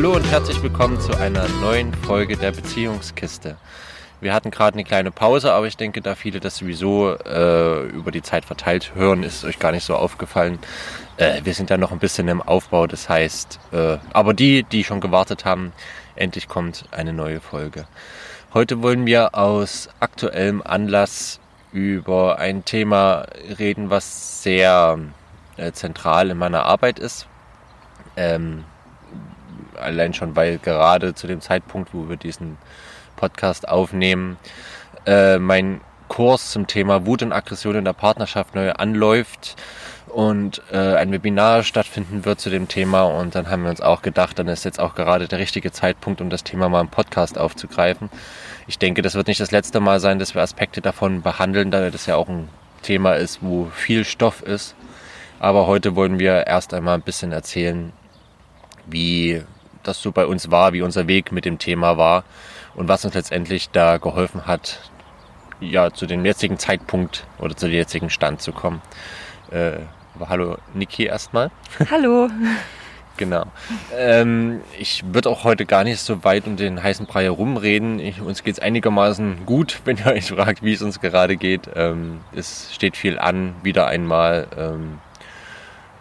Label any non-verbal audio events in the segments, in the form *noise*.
Hallo und herzlich willkommen zu einer neuen Folge der Beziehungskiste. Wir hatten gerade eine kleine Pause, aber ich denke, da viele das sowieso äh, über die Zeit verteilt hören, ist euch gar nicht so aufgefallen. Äh, wir sind ja noch ein bisschen im Aufbau, das heißt, äh, aber die, die schon gewartet haben, endlich kommt eine neue Folge. Heute wollen wir aus aktuellem Anlass über ein Thema reden, was sehr äh, zentral in meiner Arbeit ist. Ähm, allein schon, weil gerade zu dem Zeitpunkt, wo wir diesen Podcast aufnehmen, äh, mein Kurs zum Thema Wut und Aggression in der Partnerschaft neu anläuft und äh, ein Webinar stattfinden wird zu dem Thema. Und dann haben wir uns auch gedacht, dann ist jetzt auch gerade der richtige Zeitpunkt, um das Thema mal im Podcast aufzugreifen. Ich denke, das wird nicht das letzte Mal sein, dass wir Aspekte davon behandeln, da das ja auch ein Thema ist, wo viel Stoff ist. Aber heute wollen wir erst einmal ein bisschen erzählen, wie das so bei uns war, wie unser Weg mit dem Thema war und was uns letztendlich da geholfen hat, ja, zu dem jetzigen Zeitpunkt oder zu dem jetzigen Stand zu kommen. Äh, aber hallo Niki erstmal. Hallo. *laughs* genau. Ähm, ich würde auch heute gar nicht so weit um den heißen Brei herumreden. Ich, uns geht es einigermaßen gut, *laughs* wenn ihr euch fragt, wie es uns gerade geht. Ähm, es steht viel an, wieder einmal. Ähm,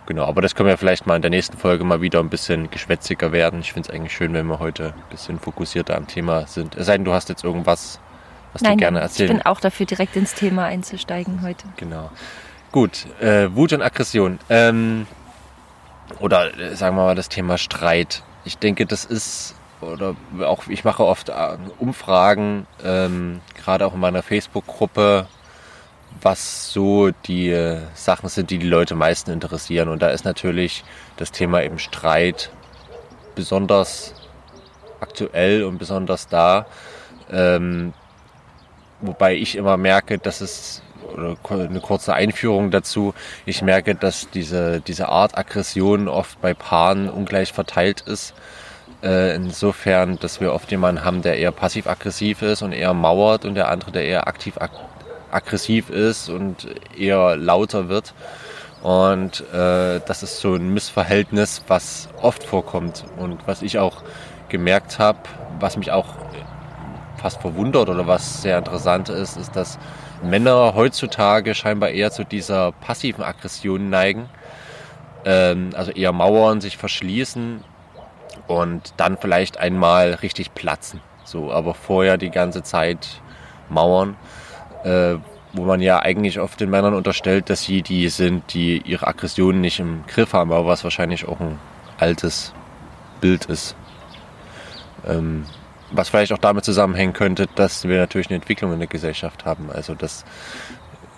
Genau, aber das können wir vielleicht mal in der nächsten Folge mal wieder ein bisschen geschwätziger werden. Ich finde es eigentlich schön, wenn wir heute ein bisschen fokussierter am Thema sind. Es sei denn, du hast jetzt irgendwas, was Nein, du gerne erzählen Ich bin auch dafür, direkt ins Thema einzusteigen heute. Genau. Gut, äh, Wut und Aggression. Ähm, oder äh, sagen wir mal das Thema Streit. Ich denke, das ist, oder auch ich mache oft äh, Umfragen, ähm, gerade auch in meiner Facebook-Gruppe, was so die äh, Sachen sind, die die Leute meisten interessieren. Und da ist natürlich das Thema eben Streit besonders aktuell und besonders da. Ähm, wobei ich immer merke, dass es, oder eine kurze Einführung dazu, ich merke, dass diese, diese Art Aggression oft bei Paaren ungleich verteilt ist. Äh, insofern, dass wir oft jemanden haben, der eher passiv-aggressiv ist und eher mauert und der andere, der eher aktiv-aggressiv aggressiv ist und eher lauter wird. Und äh, das ist so ein Missverhältnis, was oft vorkommt und was ich auch gemerkt habe, was mich auch fast verwundert oder was sehr interessant ist, ist, dass Männer heutzutage scheinbar eher zu dieser passiven Aggression neigen. Ähm, also eher mauern, sich verschließen und dann vielleicht einmal richtig platzen. So, aber vorher die ganze Zeit mauern äh, wo man ja eigentlich oft den Männern unterstellt, dass sie die sind, die ihre Aggressionen nicht im Griff haben, aber was wahrscheinlich auch ein altes Bild ist. Ähm, was vielleicht auch damit zusammenhängen könnte, dass wir natürlich eine Entwicklung in der Gesellschaft haben. Also dass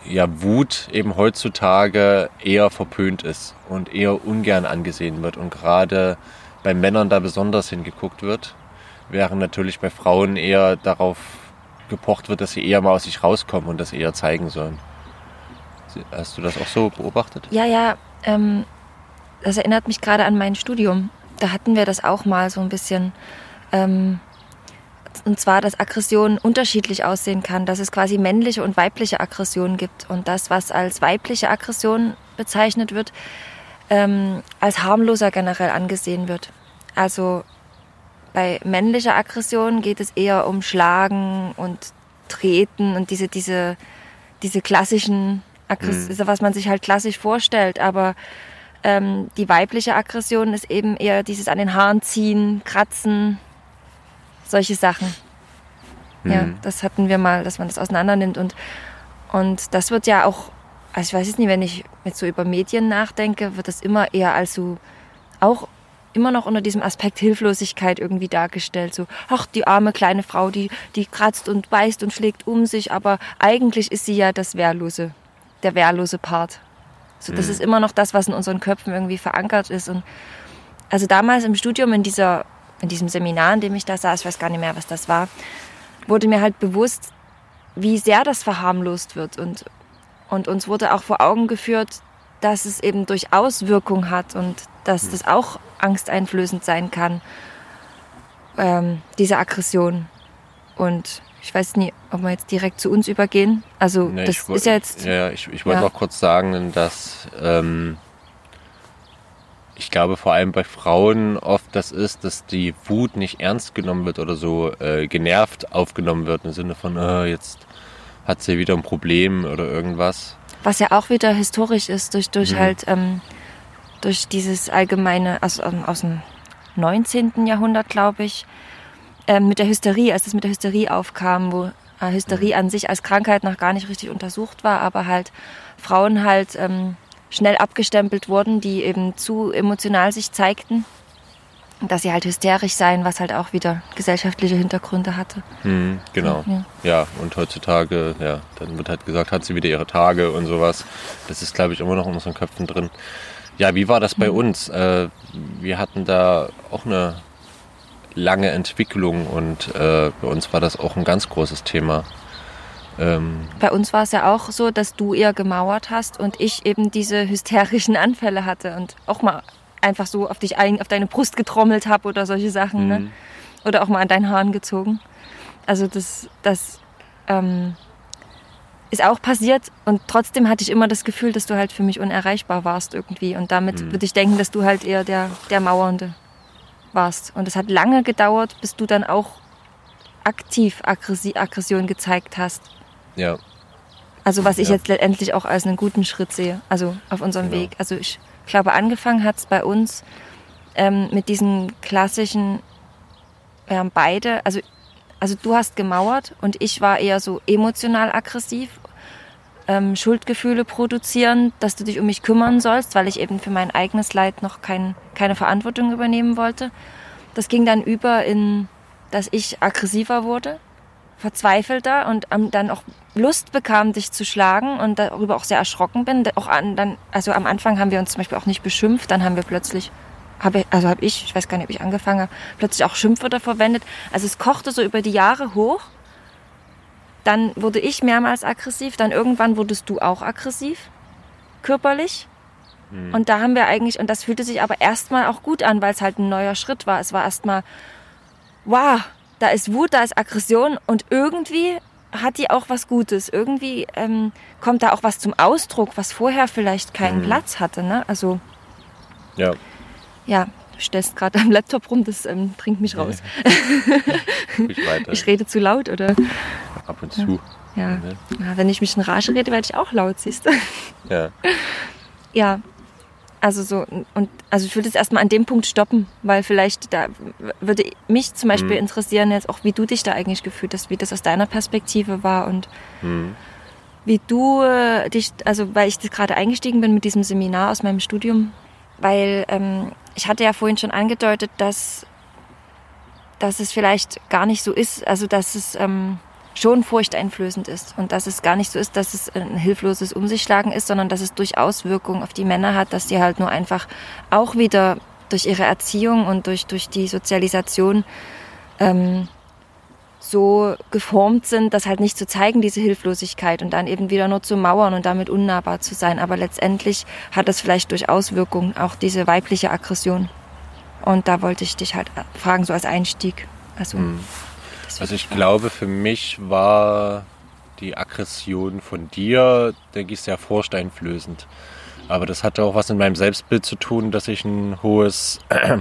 ja Wut eben heutzutage eher verpönt ist und eher ungern angesehen wird und gerade bei Männern da besonders hingeguckt wird, während natürlich bei Frauen eher darauf gepocht wird, dass sie eher mal aus sich rauskommen und das eher zeigen sollen. Hast du das auch so beobachtet? Ja, ja. Ähm, das erinnert mich gerade an mein Studium. Da hatten wir das auch mal so ein bisschen. Ähm, und zwar, dass Aggression unterschiedlich aussehen kann, dass es quasi männliche und weibliche Aggression gibt. Und das, was als weibliche Aggression bezeichnet wird, ähm, als harmloser generell angesehen wird. Also bei männlicher Aggression geht es eher um Schlagen und Treten und diese, diese, diese klassischen Aggressionen, mhm. was man sich halt klassisch vorstellt. Aber ähm, die weibliche Aggression ist eben eher dieses an den Haaren ziehen, kratzen, solche Sachen. Mhm. Ja, das hatten wir mal, dass man das auseinander nimmt. Und, und das wird ja auch, also ich weiß jetzt nicht, wenn ich jetzt so über Medien nachdenke, wird das immer eher als so auch immer noch unter diesem Aspekt Hilflosigkeit irgendwie dargestellt. So, ach, die arme kleine Frau, die, die kratzt und beißt und schlägt um sich, aber eigentlich ist sie ja das Wehrlose, der wehrlose Part. So, das mhm. ist immer noch das, was in unseren Köpfen irgendwie verankert ist. Und also damals im Studium, in, dieser, in diesem Seminar, in dem ich da saß, ich weiß gar nicht mehr, was das war, wurde mir halt bewusst, wie sehr das verharmlost wird. Und, und uns wurde auch vor Augen geführt, dass es eben durchaus Wirkung hat und dass das auch angsteinflößend sein kann, ähm, diese Aggression. Und ich weiß nie, ob wir jetzt direkt zu uns übergehen. Also nee, das ist ja jetzt. Ja, ich, ich wollte ja. noch kurz sagen, dass ähm, ich glaube vor allem bei Frauen oft das ist, dass die Wut nicht ernst genommen wird oder so äh, genervt aufgenommen wird im Sinne von, äh, jetzt hat sie wieder ein Problem oder irgendwas. Was ja auch wieder historisch ist, durch, durch mhm. halt, ähm, durch dieses allgemeine, also ähm, aus dem 19. Jahrhundert, glaube ich, ähm, mit der Hysterie, als das mit der Hysterie aufkam, wo äh, Hysterie mhm. an sich als Krankheit noch gar nicht richtig untersucht war, aber halt Frauen halt ähm, schnell abgestempelt wurden, die eben zu emotional sich zeigten. Dass sie halt hysterisch seien, was halt auch wieder gesellschaftliche Hintergründe hatte. Mhm, genau. Ja. ja, und heutzutage, ja, dann wird halt gesagt, hat sie wieder ihre Tage und sowas. Das ist, glaube ich, immer noch in unseren Köpfen drin. Ja, wie war das bei mhm. uns? Äh, wir hatten da auch eine lange Entwicklung und äh, bei uns war das auch ein ganz großes Thema. Ähm Bei uns war es ja auch so, dass du eher gemauert hast und ich eben diese hysterischen Anfälle hatte und auch mal einfach so auf dich ein, auf deine Brust getrommelt habe oder solche Sachen, ne? mhm. ne? Oder auch mal an deinen Haaren gezogen. Also das, das ähm, ist auch passiert und trotzdem hatte ich immer das Gefühl, dass du halt für mich unerreichbar warst irgendwie und damit mhm. würde ich denken, dass du halt eher der, der Mauernde warst. Und es hat lange gedauert, bis du dann auch aktiv Aggression gezeigt hast. Ja. Also was ich ja. jetzt letztendlich auch als einen guten Schritt sehe, also auf unserem genau. Weg. Also ich glaube, angefangen hat es bei uns ähm, mit diesen klassischen, wir haben beide, also, also du hast gemauert und ich war eher so emotional aggressiv, ähm, Schuldgefühle produzieren, dass du dich um mich kümmern sollst, weil ich eben für mein eigenes Leid noch kein, keine Verantwortung übernehmen wollte. Das ging dann über in, dass ich aggressiver wurde verzweifelter und dann auch Lust bekam, dich zu schlagen und darüber auch sehr erschrocken bin. Auch an, dann, also am Anfang haben wir uns zum Beispiel auch nicht beschimpft, dann haben wir plötzlich, habe also habe ich, ich weiß gar nicht, ob ich angefangen habe, plötzlich auch Schimpfwörter verwendet. Also es kochte so über die Jahre hoch. Dann wurde ich mehrmals aggressiv, dann irgendwann wurdest du auch aggressiv, körperlich. Mhm. Und da haben wir eigentlich, und das fühlte sich aber erstmal auch gut an, weil es halt ein neuer Schritt war. Es war erstmal, wow, da ist Wut, da ist Aggression und irgendwie hat die auch was Gutes. Irgendwie ähm, kommt da auch was zum Ausdruck, was vorher vielleicht keinen mhm. Platz hatte. Ne? Also ja, ja, du stellst gerade am Laptop rum, das ähm, bringt mich raus. *laughs* ich, ich, rede zu laut oder? Ab und zu. Ja. ja. wenn ich mich in Rage rede, werde ich auch laut, siehst du? Ja. Ja, also so, und also ich würde es erstmal an dem Punkt stoppen, weil vielleicht da würde mich zum Beispiel mhm. interessieren, jetzt auch wie du dich da eigentlich gefühlt hast, wie das aus deiner Perspektive war und mhm. wie du äh, dich, also weil ich gerade eingestiegen bin mit diesem Seminar aus meinem Studium, weil ähm, ich hatte ja vorhin schon angedeutet, dass, dass es vielleicht gar nicht so ist, also dass es ähm, schon furchteinflößend ist und dass es gar nicht so ist, dass es ein hilfloses Um sich schlagen ist, sondern dass es durchaus Wirkung auf die Männer hat, dass sie halt nur einfach auch wieder durch ihre Erziehung und durch, durch die Sozialisation ähm, so geformt sind, das halt nicht zu zeigen, diese Hilflosigkeit und dann eben wieder nur zu mauern und damit unnahbar zu sein. Aber letztendlich hat es vielleicht durchaus Wirkung, auch diese weibliche Aggression. Und da wollte ich dich halt fragen, so als Einstieg. Also. Mhm. Also ich glaube, für mich war die Aggression von dir, denke ich, sehr vorsteinflößend. Aber das hatte auch was mit meinem Selbstbild zu tun, dass ich ein hohes, äh,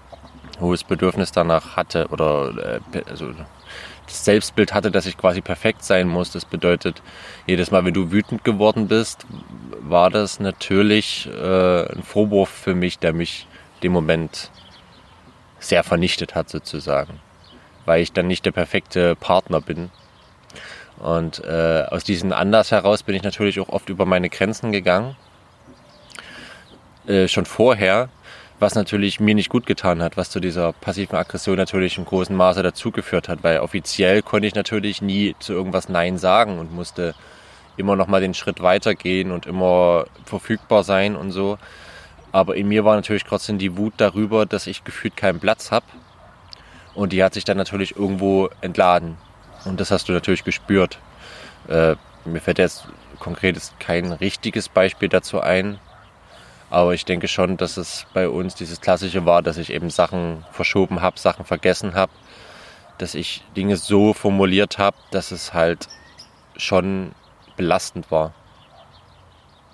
*clears throat* hohes Bedürfnis danach hatte oder äh, also das Selbstbild hatte, dass ich quasi perfekt sein muss. Das bedeutet, jedes Mal, wenn du wütend geworden bist, war das natürlich äh, ein Vorwurf für mich, der mich dem Moment sehr vernichtet hat sozusagen weil ich dann nicht der perfekte Partner bin. Und äh, aus diesem Anlass heraus bin ich natürlich auch oft über meine Grenzen gegangen. Äh, schon vorher, was natürlich mir nicht gut getan hat, was zu dieser passiven Aggression natürlich im großen Maße dazugeführt hat, weil offiziell konnte ich natürlich nie zu irgendwas Nein sagen und musste immer noch mal den Schritt weitergehen und immer verfügbar sein und so. Aber in mir war natürlich trotzdem die Wut darüber, dass ich gefühlt keinen Platz habe und die hat sich dann natürlich irgendwo entladen. Und das hast du natürlich gespürt. Äh, mir fällt jetzt konkret kein richtiges Beispiel dazu ein. Aber ich denke schon, dass es bei uns dieses Klassische war, dass ich eben Sachen verschoben habe, Sachen vergessen habe. Dass ich Dinge so formuliert habe, dass es halt schon belastend war.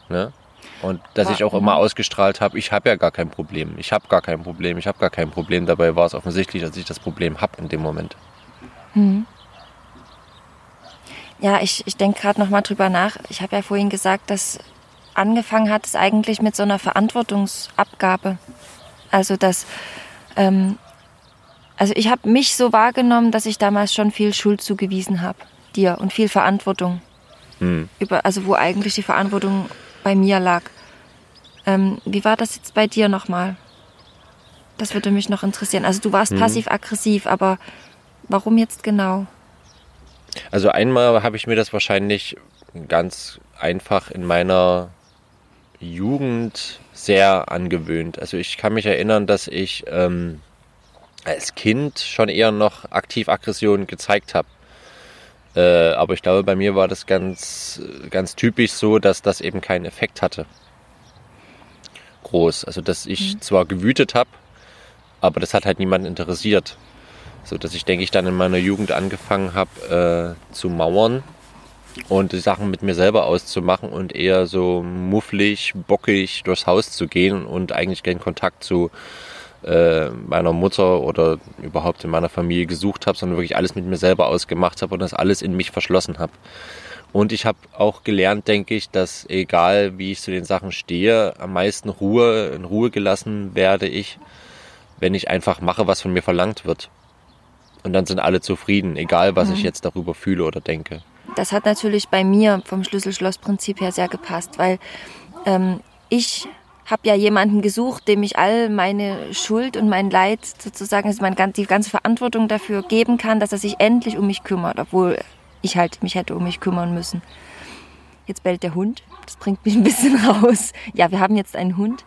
Ne? Und dass ich auch immer ausgestrahlt habe, ich habe ja gar kein Problem, ich habe gar kein Problem, ich habe gar kein Problem. Dabei war es offensichtlich, dass ich das Problem habe in dem Moment. Mhm. Ja, ich, ich denke gerade nochmal drüber nach. Ich habe ja vorhin gesagt, dass angefangen hat es eigentlich mit so einer Verantwortungsabgabe. Also dass, ähm, also ich habe mich so wahrgenommen, dass ich damals schon viel Schuld zugewiesen habe dir und viel Verantwortung. Hm. Über, also wo eigentlich die Verantwortung bei mir lag. Ähm, wie war das jetzt bei dir nochmal? Das würde mich noch interessieren. Also du warst hm. passiv-aggressiv, aber warum jetzt genau? Also einmal habe ich mir das wahrscheinlich ganz einfach in meiner Jugend sehr angewöhnt. Also ich kann mich erinnern, dass ich ähm, als Kind schon eher noch aktiv Aggression gezeigt habe. Äh, aber ich glaube, bei mir war das ganz, ganz typisch so, dass das eben keinen Effekt hatte. Groß. Also, dass ich mhm. zwar gewütet habe, aber das hat halt niemanden interessiert. So dass ich, denke ich, dann in meiner Jugend angefangen habe äh, zu mauern und die Sachen mit mir selber auszumachen und eher so mufflig, bockig durchs Haus zu gehen und eigentlich keinen Kontakt zu äh, meiner Mutter oder überhaupt in meiner Familie gesucht habe, sondern wirklich alles mit mir selber ausgemacht habe und das alles in mich verschlossen habe. Und ich habe auch gelernt, denke ich, dass egal wie ich zu den Sachen stehe, am meisten Ruhe, in Ruhe gelassen werde ich, wenn ich einfach mache, was von mir verlangt wird. Und dann sind alle zufrieden, egal was mhm. ich jetzt darüber fühle oder denke. Das hat natürlich bei mir vom Schlüssel-Schloss-Prinzip her sehr gepasst, weil ähm, ich habe ja jemanden gesucht, dem ich all meine Schuld und mein Leid sozusagen, also mein, die ganze Verantwortung dafür geben kann, dass er sich endlich um mich kümmert, obwohl ich halt mich hätte um mich kümmern müssen. Jetzt bellt der Hund. Das bringt mich ein bisschen *laughs* raus. Ja, wir haben jetzt einen Hund.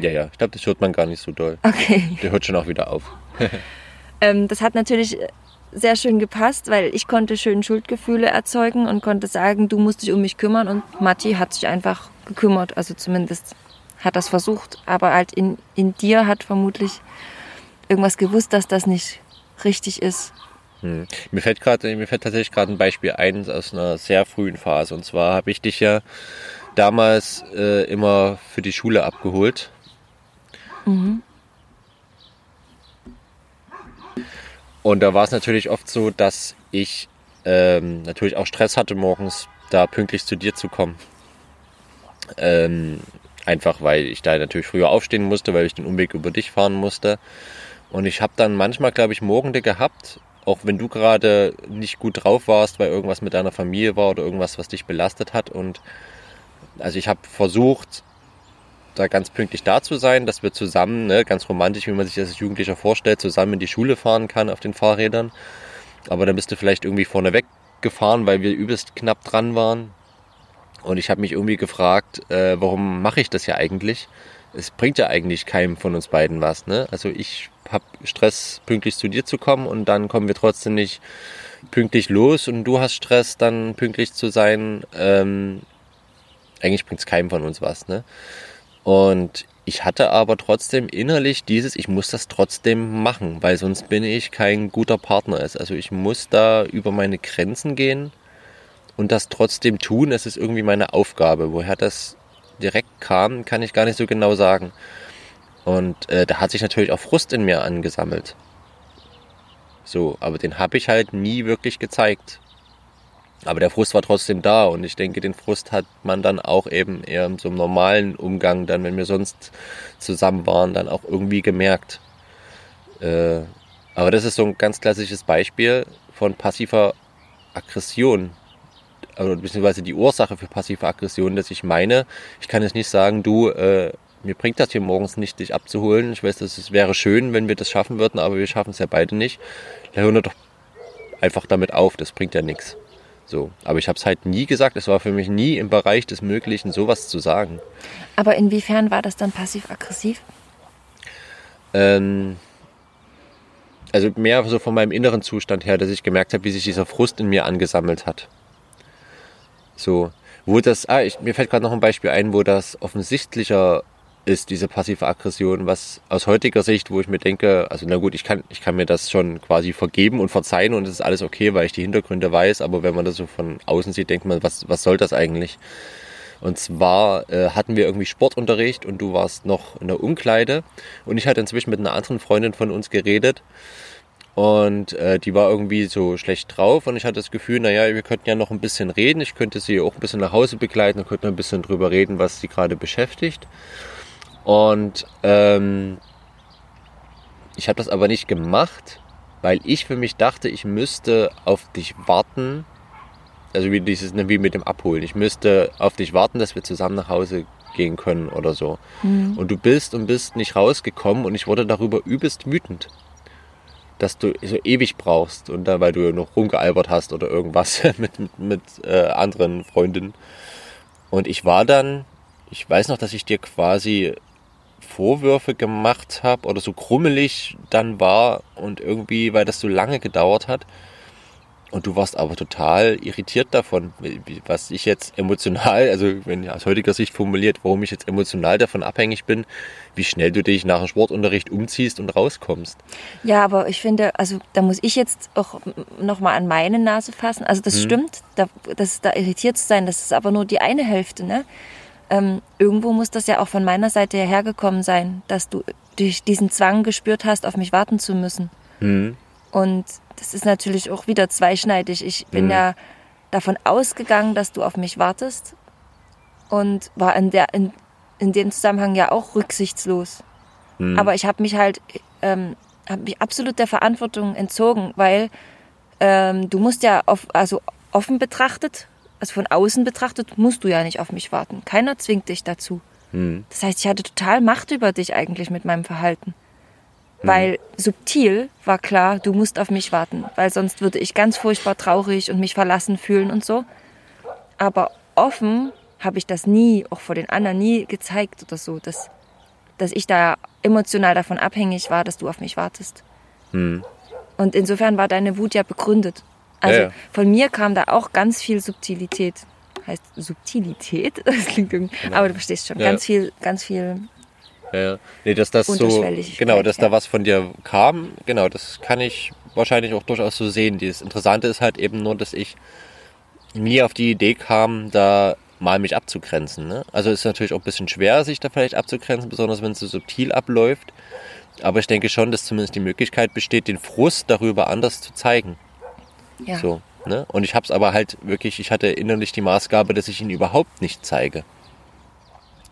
Ja, ja, ich glaube, das hört man gar nicht so doll. Okay. Der hört schon auch wieder auf. *laughs* ähm, das hat natürlich sehr schön gepasst, weil ich konnte schön Schuldgefühle erzeugen und konnte sagen, du musst dich um mich kümmern und Matti hat sich einfach gekümmert, also zumindest hat das versucht, aber halt in, in dir hat vermutlich irgendwas gewusst, dass das nicht richtig ist. Hm. Mir fällt gerade, mir fällt tatsächlich gerade ein Beispiel ein aus einer sehr frühen Phase. Und zwar habe ich dich ja damals äh, immer für die Schule abgeholt. Mhm. Und da war es natürlich oft so, dass ich ähm, natürlich auch Stress hatte, morgens da pünktlich zu dir zu kommen. Ähm, einfach weil ich da natürlich früher aufstehen musste, weil ich den Umweg über dich fahren musste. Und ich habe dann manchmal, glaube ich, Morgende gehabt, auch wenn du gerade nicht gut drauf warst, weil irgendwas mit deiner Familie war oder irgendwas, was dich belastet hat. Und also ich habe versucht, da ganz pünktlich da zu sein, dass wir zusammen, ne, ganz romantisch, wie man sich das als Jugendlicher vorstellt, zusammen in die Schule fahren kann auf den Fahrrädern. Aber dann bist du vielleicht irgendwie vorne weggefahren, weil wir übelst knapp dran waren. Und ich habe mich irgendwie gefragt, äh, warum mache ich das ja eigentlich? Es bringt ja eigentlich keinem von uns beiden was. Ne? Also ich habe Stress, pünktlich zu dir zu kommen und dann kommen wir trotzdem nicht pünktlich los und du hast Stress, dann pünktlich zu sein. Ähm, eigentlich bringt es keinem von uns was. Ne? Und ich hatte aber trotzdem innerlich dieses, ich muss das trotzdem machen, weil sonst bin ich kein guter Partner. Also ich muss da über meine Grenzen gehen und das trotzdem tun. Es ist irgendwie meine Aufgabe. Woher das direkt kam, kann ich gar nicht so genau sagen. Und äh, da hat sich natürlich auch Frust in mir angesammelt. So, aber den habe ich halt nie wirklich gezeigt. Aber der Frust war trotzdem da und ich denke, den Frust hat man dann auch eben eher in so einem normalen Umgang, dann wenn wir sonst zusammen waren, dann auch irgendwie gemerkt. Äh, aber das ist so ein ganz klassisches Beispiel von passiver Aggression, also beziehungsweise die Ursache für passive Aggression, dass ich meine, ich kann jetzt nicht sagen, du, äh, mir bringt das hier morgens nicht, dich abzuholen. Ich weiß, es wäre schön, wenn wir das schaffen würden, aber wir schaffen es ja beide nicht. Da hören wir doch einfach damit auf, das bringt ja nichts. So, aber ich habe es halt nie gesagt. Es war für mich nie im Bereich des Möglichen, sowas zu sagen. Aber inwiefern war das dann passiv-aggressiv? Ähm, also mehr so von meinem inneren Zustand her, dass ich gemerkt habe, wie sich dieser Frust in mir angesammelt hat. So, wo das, ah, ich, mir fällt gerade noch ein Beispiel ein, wo das offensichtlicher ist, diese passive Aggression, was aus heutiger Sicht, wo ich mir denke, also na gut, ich kann, ich kann mir das schon quasi vergeben und verzeihen und es ist alles okay, weil ich die Hintergründe weiß, aber wenn man das so von außen sieht, denkt man, was, was soll das eigentlich? Und zwar äh, hatten wir irgendwie Sportunterricht und du warst noch in der Umkleide und ich hatte inzwischen mit einer anderen Freundin von uns geredet und äh, die war irgendwie so schlecht drauf und ich hatte das Gefühl, naja, wir könnten ja noch ein bisschen reden. Ich könnte sie auch ein bisschen nach Hause begleiten und könnte ein bisschen drüber reden, was sie gerade beschäftigt. Und ähm, ich habe das aber nicht gemacht, weil ich für mich dachte, ich müsste auf dich warten. Also wie dieses, ne, wie mit dem Abholen. Ich müsste auf dich warten, dass wir zusammen nach Hause gehen können oder so. Mhm. Und du bist und bist nicht rausgekommen und ich wurde darüber übelst wütend dass du so ewig brauchst und da, weil du noch rumgealbert hast oder irgendwas mit, *laughs* mit, mit äh, anderen Freundinnen. Und ich war dann, ich weiß noch, dass ich dir quasi Vorwürfe gemacht habe oder so krummelig dann war und irgendwie, weil das so lange gedauert hat, und du warst aber total irritiert davon, was ich jetzt emotional, also wenn aus heutiger Sicht formuliert, warum ich jetzt emotional davon abhängig bin, wie schnell du dich nach dem Sportunterricht umziehst und rauskommst. Ja, aber ich finde, also da muss ich jetzt auch nochmal an meine Nase fassen. Also das hm. stimmt, da, das, da irritiert zu sein, das ist aber nur die eine Hälfte. Ne? Ähm, irgendwo muss das ja auch von meiner Seite hergekommen sein, dass du durch diesen Zwang gespürt hast, auf mich warten zu müssen. Hm. Und das ist natürlich auch wieder zweischneidig. Ich bin mhm. ja davon ausgegangen, dass du auf mich wartest und war in, der, in, in dem Zusammenhang ja auch rücksichtslos. Mhm. Aber ich habe mich halt, ähm, habe mich absolut der Verantwortung entzogen, weil ähm, du musst ja auf, also offen betrachtet, also von außen betrachtet, musst du ja nicht auf mich warten. Keiner zwingt dich dazu. Mhm. Das heißt, ich hatte total Macht über dich eigentlich mit meinem Verhalten. Weil mhm. subtil war klar, du musst auf mich warten, weil sonst würde ich ganz furchtbar traurig und mich verlassen fühlen und so. Aber offen habe ich das nie, auch vor den anderen nie gezeigt oder so, dass, dass ich da emotional davon abhängig war, dass du auf mich wartest. Mhm. Und insofern war deine Wut ja begründet. Also ja, ja. von mir kam da auch ganz viel Subtilität. Heißt Subtilität? *laughs* Das klingt irgendwie. Genau. Aber du verstehst schon, ja. ganz viel, ganz viel ja, nee, dass das so, genau, dass da was von dir kam, genau, das kann ich wahrscheinlich auch durchaus so sehen. Das Interessante ist halt eben nur, dass ich nie auf die Idee kam, da mal mich abzugrenzen. Ne? Also ist natürlich auch ein bisschen schwer, sich da vielleicht abzugrenzen, besonders wenn es so subtil abläuft. Aber ich denke schon, dass zumindest die Möglichkeit besteht, den Frust darüber anders zu zeigen. Ja. So, ne? Und ich habe es aber halt wirklich, ich hatte innerlich die Maßgabe, dass ich ihn überhaupt nicht zeige.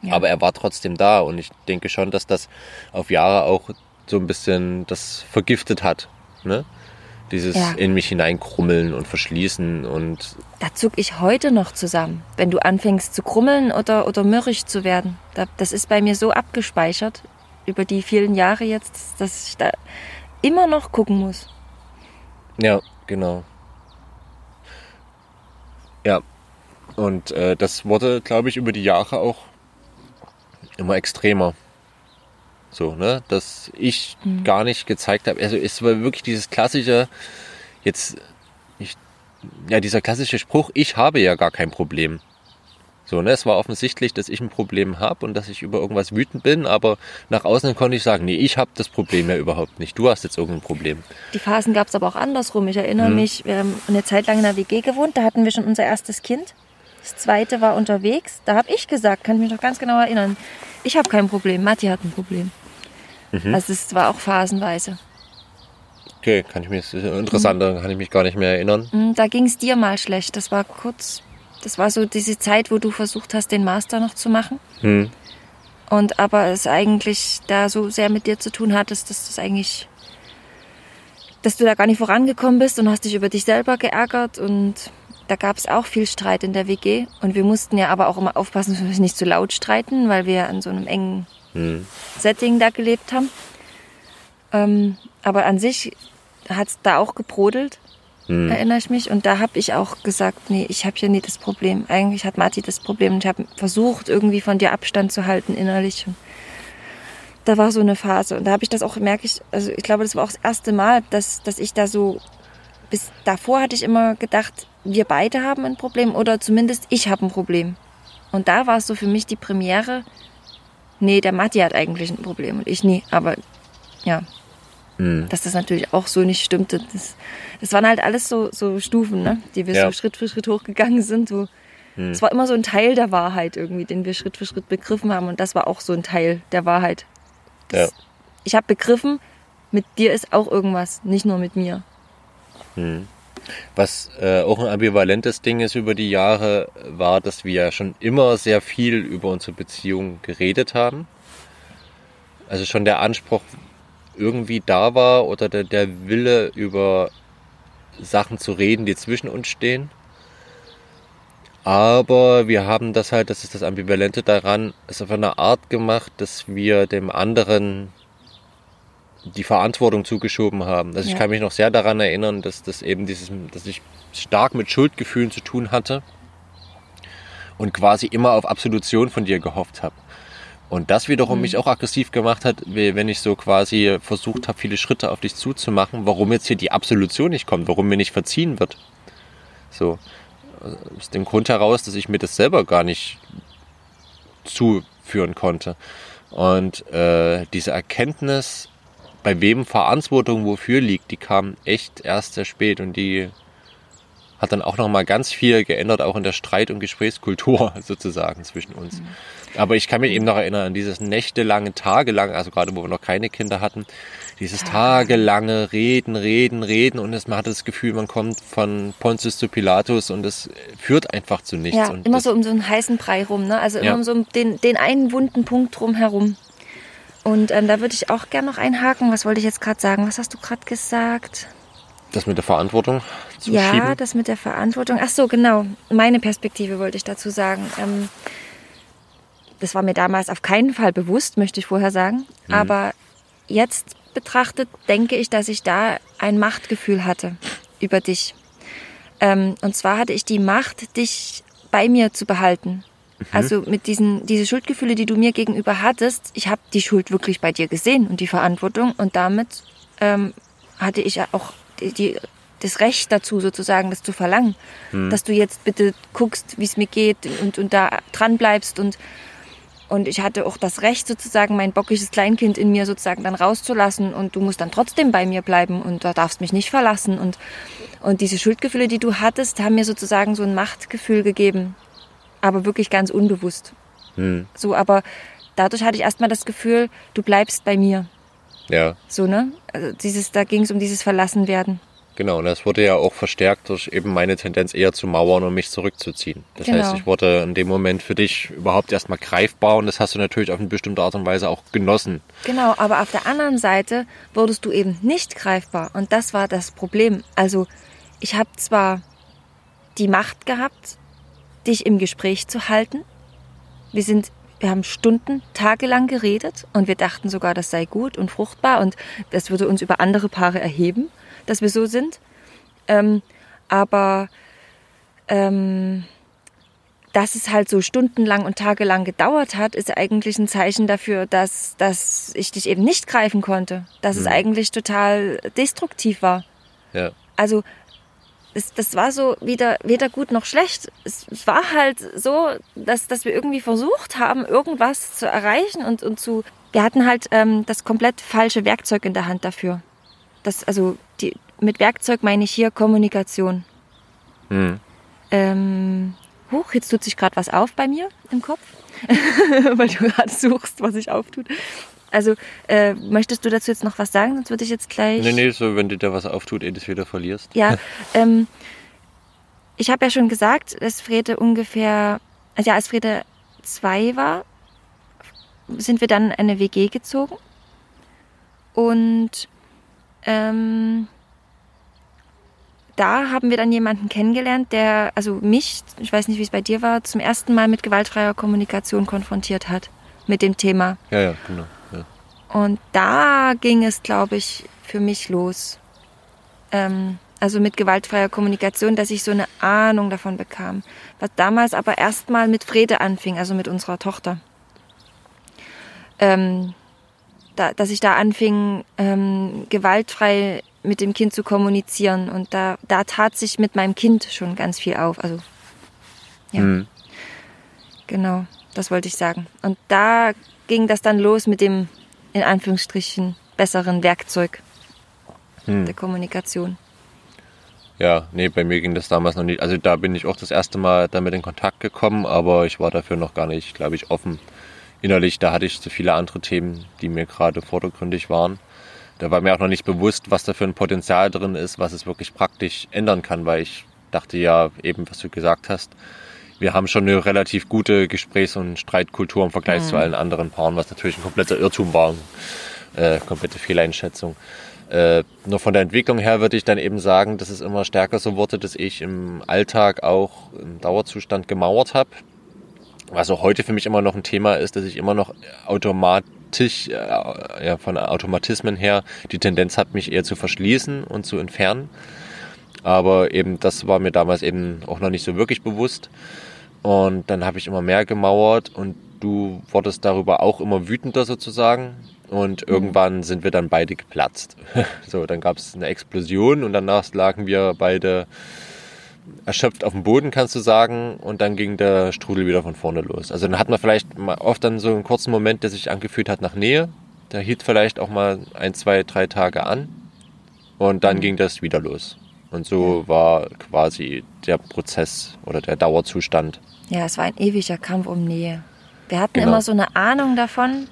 Ja. Aber er war trotzdem da und ich denke schon, dass das auf Jahre auch so ein bisschen das vergiftet hat. Ne? Dieses ja. in mich hineinkrummeln und verschließen und. Da zuck ich heute noch zusammen, wenn du anfängst zu krummeln oder, oder mürrisch zu werden. Das ist bei mir so abgespeichert über die vielen Jahre jetzt, dass ich da immer noch gucken muss. Ja, genau. Ja. Und äh, das wurde, glaube ich, über die Jahre auch immer extremer. So, ne? Dass ich mhm. gar nicht gezeigt habe. Also es war wirklich dieses klassische, jetzt, ich, ja, dieser klassische Spruch, ich habe ja gar kein Problem. So, ne? Es war offensichtlich, dass ich ein Problem habe und dass ich über irgendwas wütend bin, aber nach außen konnte ich sagen, nee, ich habe das Problem ja überhaupt nicht. Du hast jetzt irgendein Problem. Die Phasen gab es aber auch andersrum. Ich erinnere mhm. mich, wir haben eine Zeit lang in der WG gewohnt, da hatten wir schon unser erstes Kind. Das zweite war unterwegs. Da habe ich gesagt, kann ich mich noch ganz genau erinnern, ich habe kein Problem, Matti hat ein Problem. Mhm. Also es war auch phasenweise. Okay, kann ich mich, interessant, mhm. kann ich mich gar nicht mehr erinnern. Mhm, da ging es dir mal schlecht. Das war kurz, das war so diese Zeit, wo du versucht hast, den Master noch zu machen. Mhm. Und aber es eigentlich da so sehr mit dir zu tun hattest, dass das eigentlich, dass du da gar nicht vorangekommen bist und hast dich über dich selber geärgert und da gab es auch viel Streit in der WG und wir mussten ja aber auch immer aufpassen, dass wir nicht zu laut streiten, weil wir in so einem engen mhm. Setting da gelebt haben. Ähm, aber an sich hat es da auch gebrodelt, mhm. erinnere ich mich. Und da habe ich auch gesagt, nee, ich habe hier nie das Problem. Eigentlich hat Marti das Problem und ich habe versucht, irgendwie von dir Abstand zu halten innerlich. Und da war so eine Phase und da habe ich das auch, merke ich, also ich glaube, das war auch das erste Mal, dass, dass ich da so, bis davor hatte ich immer gedacht, wir beide haben ein Problem oder zumindest ich habe ein Problem. Und da war es so für mich die Premiere, nee, der Matti hat eigentlich ein Problem und ich nie. Aber ja, mhm. dass das natürlich auch so nicht stimmte. Das, das waren halt alles so, so Stufen, ne? die wir ja. so Schritt für Schritt hochgegangen sind, wo Hm. Es war immer so ein Teil der Wahrheit irgendwie, den wir Schritt für Schritt begriffen haben. Und das war auch so ein Teil der Wahrheit. Das, ja. Ich habe begriffen, mit dir ist auch irgendwas, nicht nur mit mir. Hm. Was äh, auch ein ambivalentes Ding ist über die Jahre, war, dass wir schon immer sehr viel über unsere Beziehung geredet haben. Also schon der Anspruch irgendwie da war oder der, der Wille über Sachen zu reden, die zwischen uns stehen. Aber wir haben das halt, das ist das Ambivalente daran, es auf eine Art gemacht, dass wir dem anderen die Verantwortung zugeschoben haben. Also ja. ich kann mich noch sehr daran erinnern, dass das eben dieses, dass ich stark mit Schuldgefühlen zu tun hatte und quasi immer auf Absolution von dir gehofft habe. Und das wiederum mhm. mich auch aggressiv gemacht hat, wenn ich so quasi versucht habe, viele Schritte auf dich zuzumachen, warum jetzt hier die Absolution nicht kommt, warum mir nicht verziehen wird. So. Aus dem Grund heraus, dass ich mir das selber gar nicht zuführen konnte. Und äh, diese Erkenntnis, bei wem Verantwortung wofür liegt, die kam echt erst sehr spät und die hat dann auch nochmal ganz viel geändert, auch in der Streit- und Gesprächskultur *laughs* sozusagen zwischen uns. Mhm. Aber ich kann mich eben noch erinnern an dieses nächtelange, tagelang, also gerade wo wir noch keine Kinder hatten, dieses tagelange Reden, Reden, Reden und es, man hatte das Gefühl, man kommt von Pontius zu Pilatus und es führt einfach zu nichts. Ja, immer so um so einen heißen Brei rum, ne? also immer ja. um so den, den einen wunden Punkt drumherum. Und ähm, da würde ich auch gerne noch einhaken. Was wollte ich jetzt gerade sagen? Was hast du gerade gesagt? Das mit der Verantwortung zu Ja, schieben? das mit der Verantwortung. Ach so, genau. Meine Perspektive wollte ich dazu sagen. Ähm, das war mir damals auf keinen Fall bewusst, möchte ich vorher sagen. Mhm. Aber jetzt betrachtet denke ich, dass ich da ein Machtgefühl hatte über dich. Ähm, und zwar hatte ich die Macht, dich bei mir zu behalten. Mhm. Also mit diesen diese Schuldgefühle, die du mir gegenüber hattest, ich habe die Schuld wirklich bei dir gesehen und die Verantwortung und damit ähm, hatte ich auch die, die, das Recht dazu sozusagen, das zu verlangen, mhm. dass du jetzt bitte guckst, wie es mir geht und, und da dran bleibst und und ich hatte auch das Recht, sozusagen mein bockisches Kleinkind in mir sozusagen dann rauszulassen und du musst dann trotzdem bei mir bleiben und du darfst mich nicht verlassen. Und, und diese Schuldgefühle, die du hattest, haben mir sozusagen so ein Machtgefühl gegeben aber wirklich ganz unbewusst. Hm. So, aber dadurch hatte ich erstmal das Gefühl, du bleibst bei mir. Ja. So, ne? Also dieses, da ging es um dieses Verlassenwerden. Genau, und das wurde ja auch verstärkt durch eben meine Tendenz eher zu mauern und mich zurückzuziehen. Das genau. heißt, ich wurde in dem Moment für dich überhaupt erstmal greifbar und das hast du natürlich auf eine bestimmte Art und Weise auch genossen. Genau, aber auf der anderen Seite wurdest du eben nicht greifbar und das war das Problem. Also ich habe zwar die Macht gehabt, dich im Gespräch zu halten. Wir sind wir haben Stunden, tagelang geredet und wir dachten sogar, das sei gut und fruchtbar und das würde uns über andere Paare erheben, dass wir so sind. Ähm, aber ähm, dass es halt so stundenlang und tagelang gedauert hat, ist eigentlich ein Zeichen dafür, dass, dass ich dich eben nicht greifen konnte. Dass mhm. es eigentlich total destruktiv war. Ja. Also das, das war so weder, weder gut noch schlecht. Es, war halt so, dass, dass wir irgendwie versucht haben, irgendwas zu erreichen und, und zu. Wir hatten halt ähm, das komplett falsche Werkzeug in der Hand dafür. Das, also die, mit Werkzeug meine ich hier Kommunikation. Mhm. Ähm, huch, jetzt tut sich gerade was auf bei mir im Kopf, *laughs* weil du gerade suchst, was sich auftut. Also, äh, möchtest du dazu jetzt noch was sagen? Sonst würde ich jetzt gleich. Nee, nee, so, wenn dir da was auftut, eh das wieder verlierst. Ja, *laughs* ähm, ich habe ja schon gesagt, dass Frede ungefähr, also ja, als Frede zwei war, sind wir dann in eine WG gezogen. Und ähm, da haben wir dann jemanden kennengelernt, der, also mich, ich weiß nicht, wie es bei dir war, zum ersten Mal mit gewaltfreier Kommunikation konfrontiert hat. Mit dem Thema. Ja, ja, genau. Und da ging es, glaube ich, für mich los. Ähm, also mit gewaltfreier Kommunikation, dass ich so eine Ahnung davon bekam. Was damals aber erstmal mit Frede anfing, also mit unserer Tochter. Ähm, da, dass ich da anfing, ähm, gewaltfrei mit dem Kind zu kommunizieren. Und da, da tat sich mit meinem Kind schon ganz viel auf. Also, ja. Mhm. Genau, das wollte ich sagen. Und da ging das dann los mit dem in Anführungsstrichen besseren Werkzeug hm. der Kommunikation. Ja, nee, bei mir ging das damals noch nicht. Also da bin ich auch das erste Mal damit in Kontakt gekommen, aber ich war dafür noch gar nicht, glaube ich, offen. Innerlich, da hatte ich zu viele andere Themen, die mir gerade vordergründig waren. Da war mir auch noch nicht bewusst, was da für ein Potenzial drin ist, was es wirklich praktisch ändern kann, weil ich dachte ja eben, was du gesagt hast, wir haben schon eine relativ gute Gesprächs- und Streitkultur im Vergleich mhm. zu allen anderen Paaren, was natürlich ein kompletter Irrtum war, äh, komplette Fehleinschätzung. Äh, nur von der Entwicklung her würde ich dann eben sagen, dass es immer stärker so wurde, dass ich im Alltag auch im Dauerzustand gemauert habe. Was auch heute für mich immer noch ein Thema ist, dass ich immer noch automatisch, äh, ja, von Automatismen her die Tendenz habe, mich eher zu verschließen und zu entfernen. Aber eben das war mir damals eben auch noch nicht so wirklich bewusst. Und dann habe ich immer mehr gemauert und du wurdest darüber auch immer wütender sozusagen. Und mhm. irgendwann sind wir dann beide geplatzt. *laughs* so, dann gab es eine Explosion und danach lagen wir beide erschöpft auf dem Boden, kannst du sagen, und dann ging der Strudel wieder von vorne los. Also dann hat man vielleicht oft dann so einen kurzen Moment, der sich angefühlt hat nach Nähe. Der hielt vielleicht auch mal ein, zwei, drei Tage an und dann mhm. ging das wieder los. Und so war quasi der Prozess oder der Dauerzustand. Ja, es war ein ewiger Kampf um Nähe. Wir hatten genau. immer so eine Ahnung davon,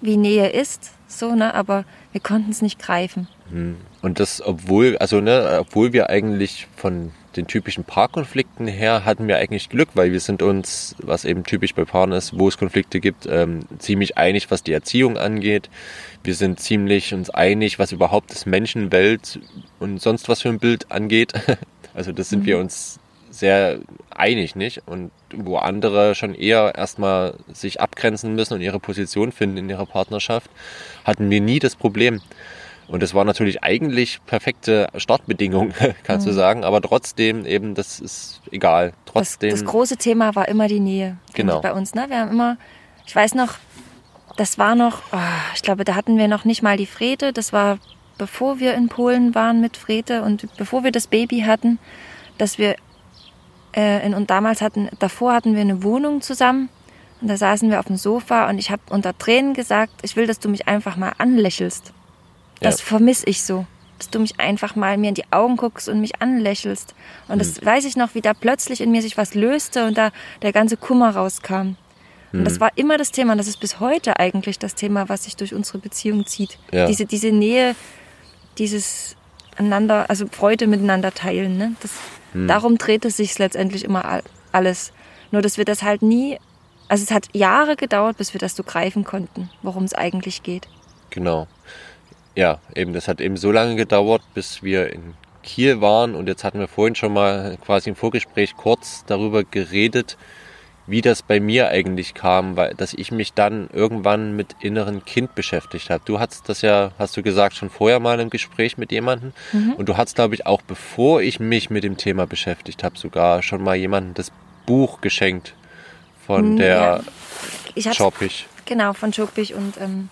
wie Nähe ist, so, ne, aber wir konnten es nicht greifen. Hm. Und das, obwohl, also, ne, obwohl wir eigentlich von den typischen Paarkonflikten her hatten wir eigentlich Glück, weil wir sind uns, was eben typisch bei Paaren ist, wo es Konflikte gibt, ähm, ziemlich einig, was die Erziehung angeht. Wir sind ziemlich uns einig, was überhaupt das Menschenwelt und sonst was für ein Bild angeht. *laughs* Also das sind mhm. wir uns sehr einig, nicht? Und wo andere schon eher erstmal sich abgrenzen müssen und ihre Position finden in ihrer Partnerschaft, hatten wir nie das Problem. Und das war natürlich eigentlich perfekte Startbedingungen, *laughs* kannst mhm. du sagen, aber trotzdem eben, das ist egal. Trotzdem. Das, das große Thema war immer die Nähe genau. bei uns. Ne? Wir haben immer, ich weiß noch, das war noch, oh, ich glaube, da hatten wir noch nicht mal die Frede. Das war bevor wir in Polen waren mit Frede und bevor wir das Baby hatten, dass wir äh, in, und damals hatten, davor hatten wir eine Wohnung zusammen und da saßen wir auf dem Sofa und ich habe unter Tränen gesagt, ich will, dass du mich einfach mal anlächelst. Das vermisse ich so. Dass du mich einfach mal mir in die Augen guckst und mich anlächelst. Und das mhm. weiß ich noch, wie da plötzlich in mir sich was löste und da der ganze Kummer rauskam. Und das mhm. war immer das Thema, und das ist bis heute eigentlich das Thema, was sich durch unsere Beziehung zieht. Ja. Diese, diese Nähe, dieses einander, also Freude miteinander teilen. Ne? Das, hm. Darum dreht es sich letztendlich immer alles. Nur, dass wir das halt nie, also es hat Jahre gedauert, bis wir das so greifen konnten, worum es eigentlich geht. Genau ja, eben, das hat eben so lange gedauert, bis wir in Kiel waren und jetzt hatten wir vorhin schon mal quasi im Vorgespräch kurz darüber geredet, wie das bei mir eigentlich kam, weil dass ich mich dann irgendwann mit inneren Kind beschäftigt habe. Du hast das ja, hast du gesagt, schon vorher mal im Gespräch mit jemandem mhm. und du hast, glaube ich, auch bevor ich mich mit dem Thema beschäftigt habe, sogar schon mal jemandem das Buch geschenkt von mhm, der ja. Chopich. Genau, von Chopich und ähm,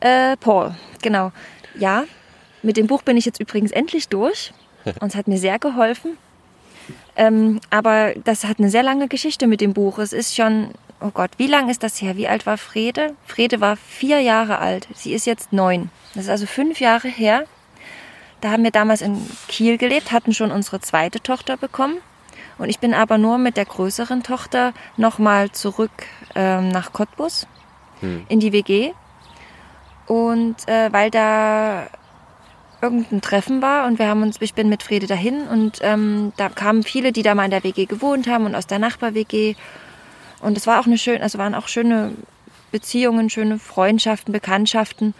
äh, Paul, genau. Ja, mit dem Buch bin ich jetzt übrigens endlich durch *laughs* und es hat mir sehr geholfen. Ähm, aber das hat eine sehr lange Geschichte mit dem Buch. Es ist schon, oh Gott, wie lange ist das her? Wie alt war Frede? Frede war vier Jahre alt. Sie ist jetzt neun. Das ist also fünf Jahre her. Da haben wir damals in Kiel gelebt, hatten schon unsere zweite Tochter bekommen. Und ich bin aber nur mit der größeren Tochter nochmal zurück ähm, nach Cottbus hm. in die WG. Und äh, weil da irgendein Treffen war und wir haben uns, ich bin mit Friede dahin und ähm, da kamen viele, die da mal in der WG gewohnt haben und aus der Nachbar-WG. Und es war auch eine schöne, also waren auch schöne Beziehungen, schöne Freundschaften, Bekanntschaften.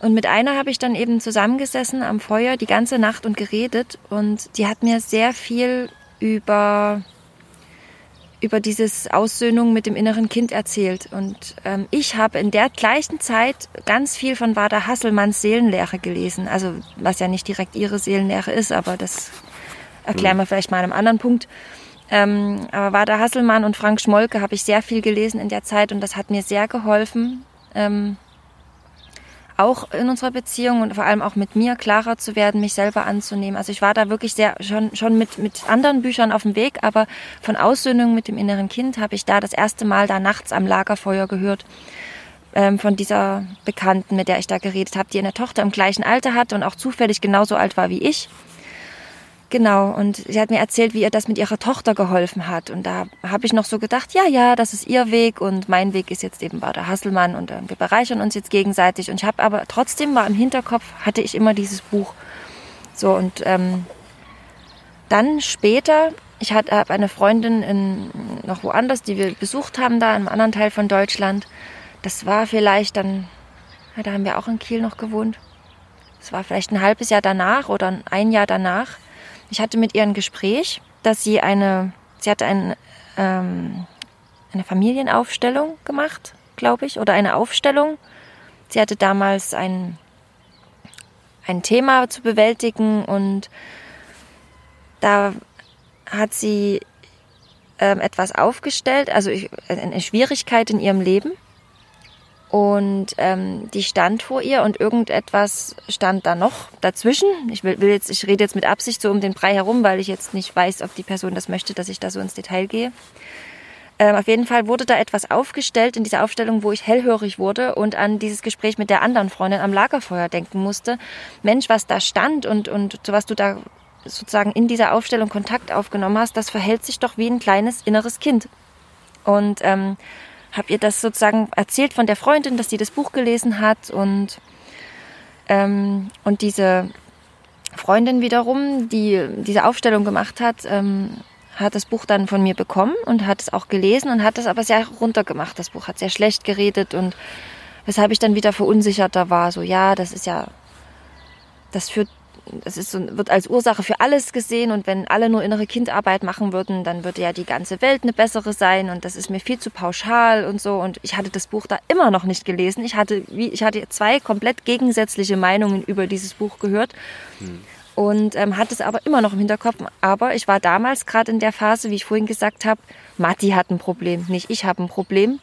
Und mit einer habe ich dann eben zusammengesessen am Feuer die ganze Nacht und geredet und die hat mir sehr viel über über dieses Aussöhnung mit dem inneren Kind erzählt. Und ähm, ich habe in der gleichen Zeit ganz viel von Wada Hasselmanns Seelenlehre gelesen. Also was ja nicht direkt ihre Seelenlehre ist, aber das erklären wir mhm. vielleicht mal an einem anderen Punkt. Ähm, aber Wada Hasselmann und Frank Schmolke habe ich sehr viel gelesen in der Zeit und das hat mir sehr geholfen, ähm, auch in unserer Beziehung und vor allem auch mit mir klarer zu werden, mich selber anzunehmen. Also ich war da wirklich sehr schon, schon mit, mit anderen Büchern auf dem Weg, aber von Aussöhnung mit dem inneren Kind habe ich da das erste Mal da nachts am Lagerfeuer gehört ähm, von dieser Bekannten, mit der ich da geredet habe, die eine Tochter im gleichen Alter hatte und auch zufällig genauso alt war wie ich. Genau, und sie hat mir erzählt, wie ihr das mit ihrer Tochter geholfen hat. Und da habe ich noch so gedacht, ja, ja, das ist ihr Weg und mein Weg ist jetzt eben Bader Hasselmann und äh, wir bereichern uns jetzt gegenseitig. Und ich habe aber trotzdem mal im Hinterkopf, hatte ich immer dieses Buch. So, und ähm, dann später, ich habe eine Freundin in, noch woanders, die wir besucht haben, da einem anderen Teil von Deutschland. Das war vielleicht dann, ja, da haben wir auch in Kiel noch gewohnt. Das war vielleicht ein halbes Jahr danach oder ein Jahr danach ich hatte mit ihr ein Gespräch, dass sie eine, sie hatte ein, ähm, eine Familienaufstellung gemacht, glaube ich, oder eine Aufstellung. Sie hatte damals ein, ein Thema zu bewältigen und da hat sie ähm, etwas aufgestellt, also eine Schwierigkeit in ihrem Leben. Und ähm, die stand vor ihr und irgendetwas stand da noch dazwischen. Ich will, will jetzt, ich rede jetzt mit Absicht so um den Brei herum, weil ich jetzt nicht weiß, ob die Person das möchte, dass ich da so ins Detail gehe. Ähm, auf jeden Fall wurde da etwas aufgestellt in dieser Aufstellung, wo ich hellhörig wurde und an dieses Gespräch mit der anderen Freundin am Lagerfeuer denken musste. Mensch, was da stand und, und so was du da sozusagen in dieser Aufstellung Kontakt aufgenommen hast, das verhält sich doch wie ein kleines inneres Kind. Und ähm, habe ihr das sozusagen erzählt von der Freundin, dass sie das Buch gelesen hat und, ähm, und diese Freundin wiederum, die diese Aufstellung gemacht hat, ähm, hat das Buch dann von mir bekommen und hat es auch gelesen und hat es aber sehr runtergemacht. Das Buch hat sehr schlecht geredet und weshalb ich dann wieder verunsicherter war. So, ja, das ist ja, das führt das ist so, wird als Ursache für alles gesehen und wenn alle nur innere Kindarbeit machen würden, dann würde ja die ganze Welt eine bessere sein und das ist mir viel zu pauschal und so und ich hatte das Buch da immer noch nicht gelesen. Ich hatte, wie, ich hatte zwei komplett gegensätzliche Meinungen über dieses Buch gehört. Hm. Und ähm, hatte es aber immer noch im Hinterkopf. Aber ich war damals gerade in der Phase, wie ich vorhin gesagt habe, Matti hat ein Problem, nicht ich habe ein Problem.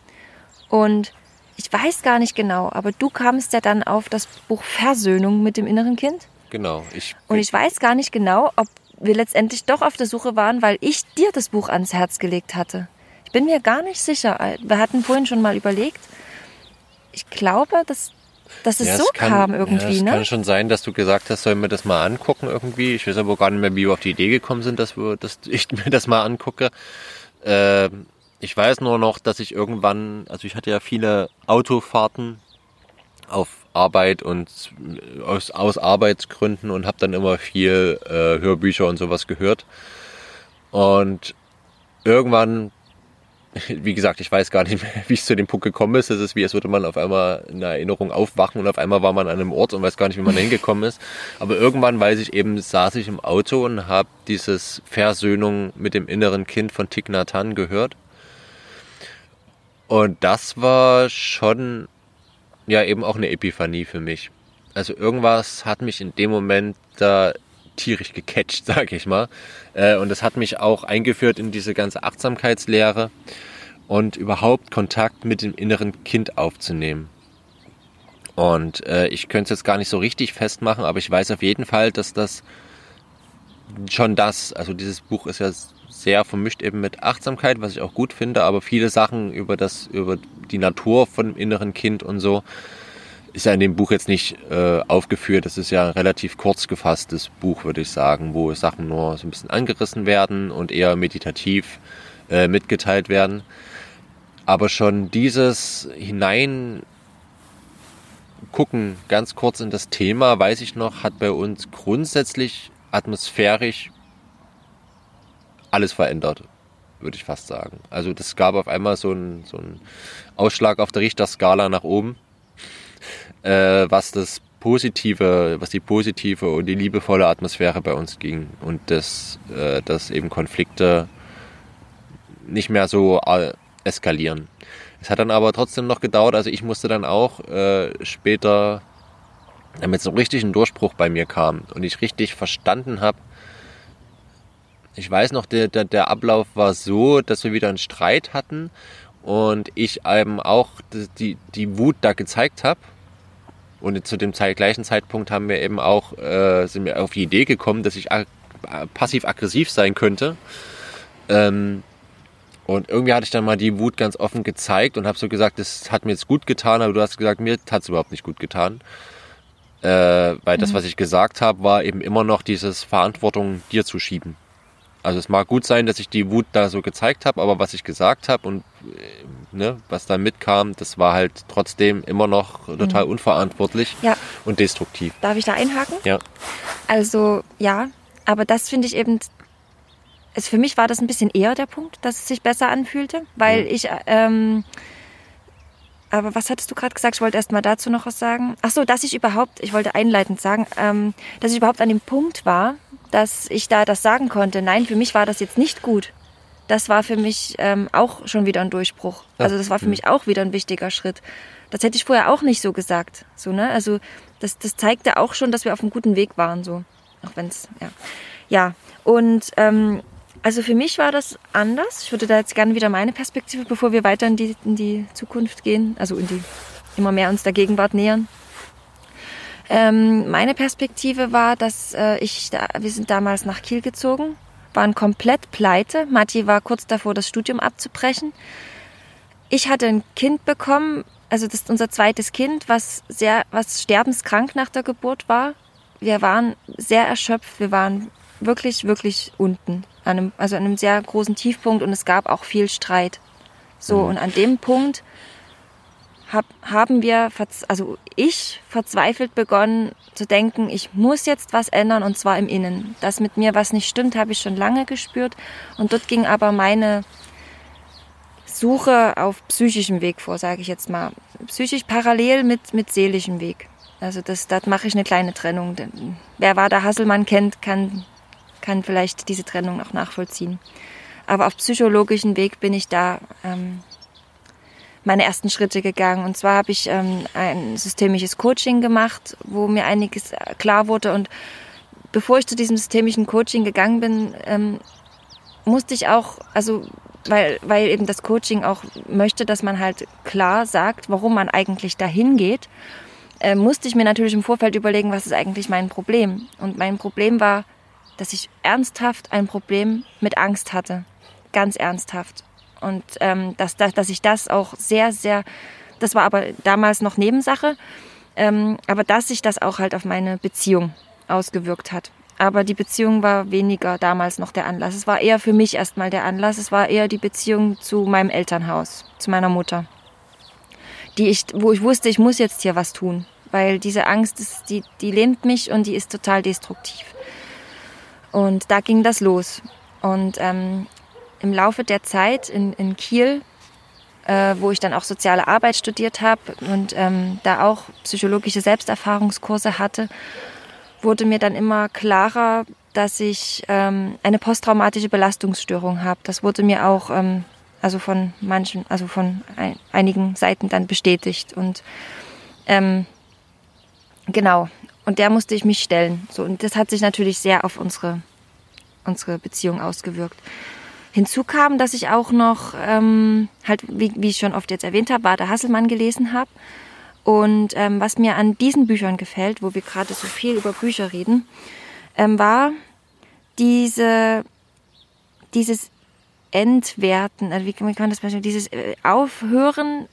Und ich weiß gar nicht genau, aber du kamst ja dann auf das Buch Versöhnung mit dem inneren Kind. Genau. Ich und ich weiß gar nicht genau, ob wir letztendlich doch auf der Suche waren, weil ich dir das Buch ans Herz gelegt hatte. Ich bin mir gar nicht sicher. Wir hatten vorhin schon mal überlegt. Ich glaube, dass, dass es ja, so kann, kam irgendwie. Ja, es ne? kann schon sein, dass du gesagt hast, sollen wir das mal angucken irgendwie. Ich weiß aber gar nicht mehr, wie wir auf die Idee gekommen sind, dass, wir, dass *laughs* ich mir das mal angucke. Äh, ich weiß nur noch, dass ich irgendwann, also ich hatte ja viele Autofahrten auf Arbeit und aus, aus Arbeitsgründen und habe dann immer viel äh, Hörbücher und sowas gehört. Und irgendwann, *laughs* wie gesagt, ich weiß gar nicht mehr, *laughs* wie es zu dem Punkt gekommen ist. Es ist wie, als würde man auf einmal in einer Erinnerung aufwachen und auf einmal war man an einem Ort und weiß gar nicht, wie man da hingekommen ist. Aber irgendwann weiß ich eben, saß ich im Auto und habe dieses Versöhnung mit dem inneren Kind von Thich Nhat Hanh gehört. Und das war schon ja eben auch eine Epiphanie für mich. Also irgendwas hat mich in dem Moment da tierisch gecatcht, *laughs* sag ich mal. Äh, und das hat mich auch eingeführt in diese ganze Achtsamkeitslehre und überhaupt Kontakt mit dem inneren Kind aufzunehmen. Und äh, ich könnte es jetzt gar nicht so richtig festmachen, aber ich weiß auf jeden Fall, dass das schon das, also dieses Buch ist ja sehr vermischt eben mit Achtsamkeit, was ich auch gut finde, aber viele Sachen über das, über die Natur von dem inneren Kind und so ist ja in dem Buch jetzt nicht äh, aufgeführt. Das ist ja ein relativ kurz gefasstes Buch, würde ich sagen, wo Sachen nur so ein bisschen angerissen werden und eher meditativ äh, mitgeteilt werden. Aber schon dieses hinein gucken ganz kurz in das Thema, weiß ich noch, hat bei uns grundsätzlich atmosphärisch alles verändert, würde ich fast sagen. Also das gab auf einmal so einen, so einen Ausschlag auf der Richterskala nach oben, äh, was das positive, was die positive und die liebevolle Atmosphäre bei uns ging und das, äh, dass eben Konflikte nicht mehr so äh, eskalieren. Es hat dann aber trotzdem noch gedauert, also ich musste dann auch äh, später, damit so richtig ein Durchbruch bei mir kam und ich richtig verstanden habe, ich weiß noch, der, der, der Ablauf war so, dass wir wieder einen Streit hatten und ich eben auch die, die Wut da gezeigt habe. Und zu dem gleichen Zeitpunkt haben wir eben auch, äh, sind wir auf die Idee gekommen, dass ich passiv-aggressiv sein könnte. Ähm, und irgendwie hatte ich dann mal die Wut ganz offen gezeigt und habe so gesagt, das hat mir jetzt gut getan, aber du hast gesagt, mir hat es überhaupt nicht gut getan. Äh, weil das, was ich gesagt habe, war eben immer noch dieses Verantwortung dir zu schieben. Also es mag gut sein, dass ich die Wut da so gezeigt habe, aber was ich gesagt habe und äh, ne, was da mitkam, das war halt trotzdem immer noch total unverantwortlich Ja. und destruktiv. Darf ich da einhaken? Ja. Also ja, aber das finde ich eben, es, für mich war das ein bisschen eher der Punkt, dass es sich besser anfühlte, weil Mhm. ich, ähm, aber was hattest du gerade gesagt? Ich wollte erst mal dazu noch was sagen. Ach so, dass ich überhaupt, ich wollte einleitend sagen, ähm, dass ich überhaupt an dem Punkt war, dass ich da das sagen konnte. Nein, für mich war das jetzt nicht gut. Das war für mich ähm, auch schon wieder ein Durchbruch. Ja. Also das war für Mhm. mich auch wieder ein wichtiger Schritt. Das hätte ich vorher auch nicht so gesagt. So, ne? Also das, das zeigte auch schon, dass wir auf einem guten Weg waren. So. Auch wenn es, ja. Ja, und ähm, also für mich war das anders. Ich würde da jetzt gerne wieder meine Perspektive, bevor wir weiter in die, in die Zukunft gehen, also in die immer mehr uns der Gegenwart nähern. Ähm, meine Perspektive war, dass äh, ich, da, wir sind damals nach Kiel gezogen, waren komplett pleite. Matti war kurz davor, das Studium abzubrechen. Ich hatte ein Kind bekommen, also das ist unser zweites Kind, was sehr, was sterbenskrank nach der Geburt war. Wir waren sehr erschöpft, wir waren wirklich, wirklich unten, an einem, also an einem sehr großen Tiefpunkt und es gab auch viel Streit. So, und an dem Punkt hab, haben wir, also ich verzweifelt begonnen zu denken, ich muss jetzt was ändern und zwar im Innen. Dass mit mir was nicht stimmt, habe ich schon lange gespürt und dort ging aber meine Suche auf psychischem Weg vor, sage ich jetzt mal. Psychisch parallel mit, mit seelischem Weg. Also das, da mache ich eine kleine Trennung. Wer Wader Hasselmann kennt, kann, kann vielleicht diese Trennung auch nachvollziehen. Aber auf psychologischen Weg bin ich da ähm, meine ersten Schritte gegangen. Und zwar habe ich ähm, ein systemisches Coaching gemacht, wo mir einiges äh, klar wurde. Und bevor ich zu diesem systemischen Coaching gegangen bin, ähm, musste ich auch, also weil, weil eben das Coaching auch möchte, dass man halt klar sagt, warum man eigentlich dahin geht, äh, musste ich mir natürlich im Vorfeld überlegen, was ist eigentlich mein Problem. Und mein Problem war, dass ich ernsthaft ein Problem mit Angst hatte. Ganz ernsthaft. Und ähm, dass, dass, dass ich das auch sehr, sehr, das war aber damals noch Nebensache, ähm, aber dass sich das auch halt auf meine Beziehung ausgewirkt hat. Aber die Beziehung war weniger damals noch der Anlass. Es war eher für mich erstmal der Anlass. Es war eher die Beziehung zu meinem Elternhaus, zu meiner Mutter. Die ich, wo ich wusste, ich muss jetzt hier was tun. Weil diese Angst, ist, die, die lähmt mich und die ist total destruktiv. Und da ging das los. Und ähm, im Laufe der Zeit in, in Kiel, äh, wo ich dann auch soziale Arbeit studiert habe und ähm, da auch psychologische Selbsterfahrungskurse hatte, wurde mir dann immer klarer, dass ich ähm, eine posttraumatische Belastungsstörung habe. Das wurde mir auch ähm, also von manchen, also von ein, einigen Seiten dann bestätigt und ähm, genau. Und der musste ich mich stellen. So und das hat sich natürlich sehr auf unsere unsere Beziehung ausgewirkt. Hinzu kam, dass ich auch noch ähm, halt wie, wie ich schon oft jetzt erwähnt habe, war der Hasselmann gelesen habe. Und ähm, was mir an diesen Büchern gefällt, wo wir gerade so viel über Bücher reden, ähm, war diese, dieses Entwerten, also wie, kann- wie kann man das beispielsweise, dieses äh, Aufhören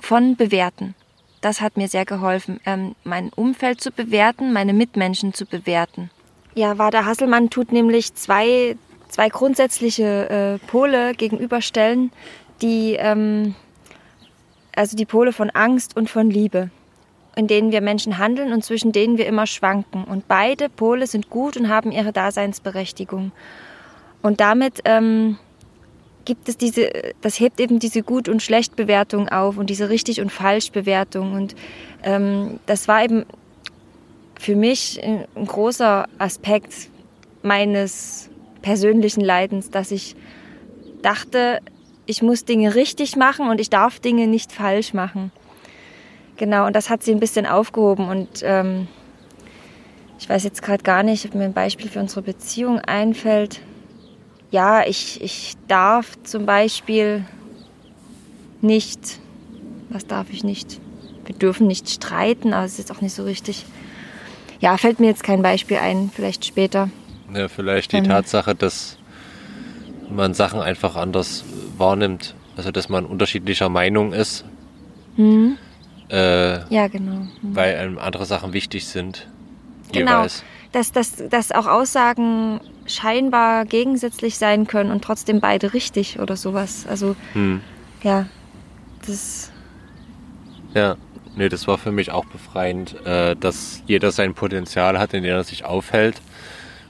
von Bewerten. Das hat mir sehr geholfen, ähm, mein Umfeld zu bewerten, meine Mitmenschen zu bewerten. Ja, Wader Hasselmann tut nämlich zwei, zwei grundsätzliche äh, Pole gegenüberstellen, die ähm, also die Pole von Angst und von Liebe, in denen wir Menschen handeln und zwischen denen wir immer schwanken. Und beide Pole sind gut und haben ihre Daseinsberechtigung. Und damit ähm, gibt es diese, das hebt eben diese Gut- und Schlecht-Bewertung auf und diese Richtig- und Falsch-Bewertung. Und ähm, das war eben für mich ein ein großer Aspekt meines persönlichen Leidens, dass ich dachte, ich muss Dinge richtig machen und ich darf Dinge nicht falsch machen. Genau, und das hat sie ein bisschen aufgehoben und ähm, ich weiß jetzt gerade gar nicht, ob mir ein Beispiel für unsere Beziehung einfällt. Ja, ich, ich darf zum Beispiel nicht, was darf ich nicht? Wir dürfen nicht streiten, aber es ist auch nicht so richtig. Ja, fällt mir jetzt kein Beispiel ein, vielleicht später. Ja, vielleicht die Ähm. Tatsache, dass man Sachen einfach anders wahrnimmt. Also, dass man unterschiedlicher Meinung ist. Hm? äh, Ja, genau. Mhm. weil einem andere Sachen wichtig sind. Genau. Jeweils. Dass, dass, dass auch Aussagen scheinbar gegensätzlich sein können und trotzdem beide richtig oder sowas. Also, Hm. ja, das, Ja, nee, das war für mich auch befreiend, äh, dass jeder sein Potenzial hat, in dem er sich aufhält.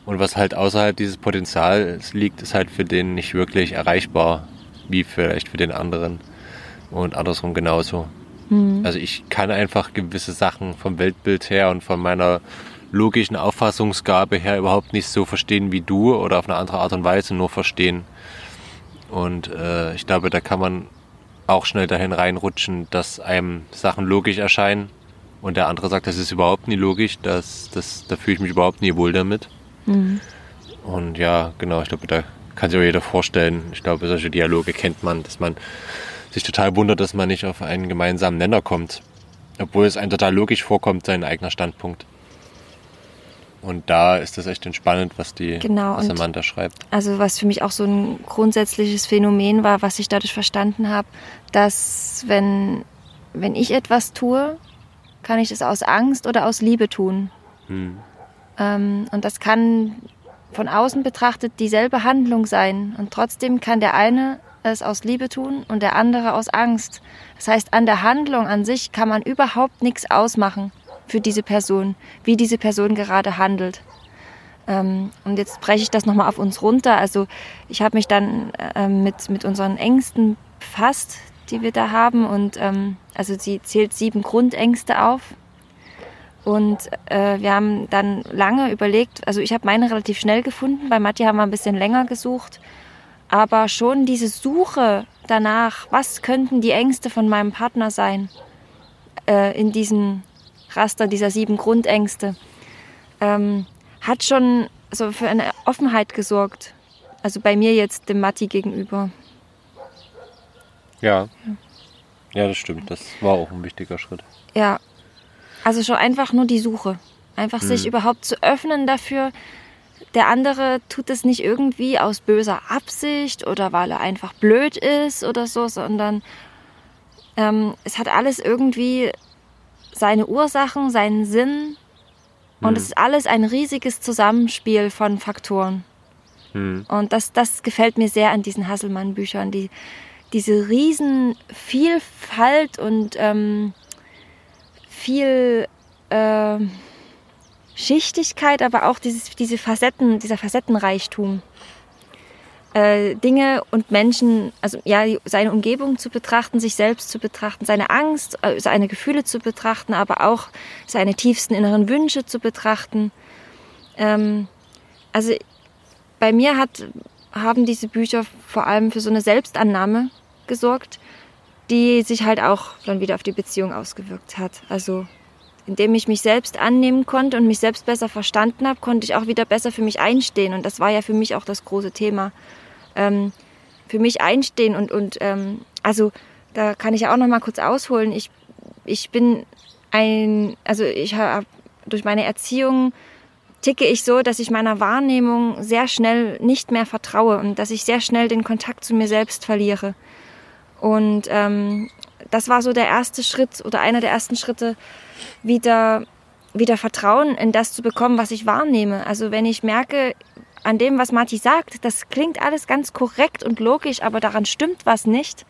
Und was halt außerhalb dieses Potenzials liegt, ist halt für den nicht wirklich erreichbar, wie vielleicht für den anderen. Und andersrum genauso. Also ich kann einfach gewisse Sachen vom Weltbild her und von meiner logischen Auffassungsgabe her überhaupt nicht so verstehen wie du oder auf eine andere Art und Weise nur verstehen. Und äh, ich glaube, da kann man auch schnell dahin reinrutschen, dass einem Sachen logisch erscheinen und der andere sagt, das ist überhaupt nie logisch, das, das, da fühle ich mich überhaupt nie wohl damit. Und ja, genau, ich glaube, da kann sich auch jeder vorstellen. Ich glaube, solche Dialoge kennt man, dass man sich total wundert, dass man nicht auf einen gemeinsamen Nenner kommt. Obwohl es einem total logisch vorkommt, sein eigener Standpunkt. Und da ist das echt entspannend, was die Genau, was Amanda schreibt. also was für mich auch so ein grundsätzliches Phänomen war, was ich dadurch verstanden habe, dass wenn, wenn ich etwas tue, kann ich es aus Angst oder aus Liebe tun. Hm. Ähm, und das kann von außen betrachtet dieselbe Handlung sein. Und trotzdem kann der eine es aus Liebe tun und der andere aus Angst. Das heißt, an der Handlung an sich kann man überhaupt nichts ausmachen für diese Person, wie diese Person gerade handelt. Ähm, und jetzt breche ich das nochmal auf uns runter. Also ich habe mich dann ähm, mit, mit unseren Ängsten befasst, die wir da haben. Und also sie zählt sieben Grundängste auf. Und äh, wir haben dann lange überlegt, also ich habe meine relativ schnell gefunden, bei Matti haben wir ein bisschen länger gesucht. Aber schon diese Suche danach, was könnten die Ängste von meinem Partner sein, äh, in diesem Raster dieser sieben Grundängste, ähm, hat schon so für eine Offenheit gesorgt. Also bei mir jetzt dem Matti gegenüber. Ja. Ja, das stimmt. Das war auch ein wichtiger Schritt. Ja, also schon einfach nur die Suche. Einfach sich überhaupt zu öffnen dafür. Der andere tut es nicht irgendwie aus böser Absicht oder weil er einfach blöd ist oder so, sondern ähm, es hat alles irgendwie seine Ursachen, seinen Sinn. Und es ist alles ein riesiges Zusammenspiel von Faktoren. Hm. Und das, das gefällt mir sehr an diesen Hasselmann-Büchern. Die, diese riesen Vielfalt und ähm, viel ähm, Schichtigkeit, aber auch dieses, diese Facetten, dieser Facettenreichtum. Äh, Dinge und Menschen, also ja, seine Umgebung zu betrachten, sich selbst zu betrachten, seine Angst, äh, seine Gefühle zu betrachten, aber auch seine tiefsten inneren Wünsche zu betrachten. Ähm, also bei mir hat, haben diese Bücher vor allem für so eine Selbstannahme gesorgt, die sich halt auch dann wieder auf die Beziehung ausgewirkt hat. Also indem ich mich selbst annehmen konnte und mich selbst besser verstanden habe, konnte ich auch wieder besser für mich einstehen. Und das war ja für mich auch das große Thema. Ähm, für mich einstehen und, und ähm, also da kann ich ja auch noch mal kurz ausholen. Ich, ich bin ein, also ich habe durch meine Erziehung ticke ich so, dass ich meiner Wahrnehmung sehr schnell nicht mehr vertraue und dass ich sehr schnell den Kontakt zu mir selbst verliere. Und ähm, das war so der erste Schritt oder einer der ersten Schritte, wieder, wieder Vertrauen in das zu bekommen, was ich wahrnehme. Also wenn ich merke, an dem, was Marti sagt, das klingt alles ganz korrekt und logisch, aber daran stimmt was nicht.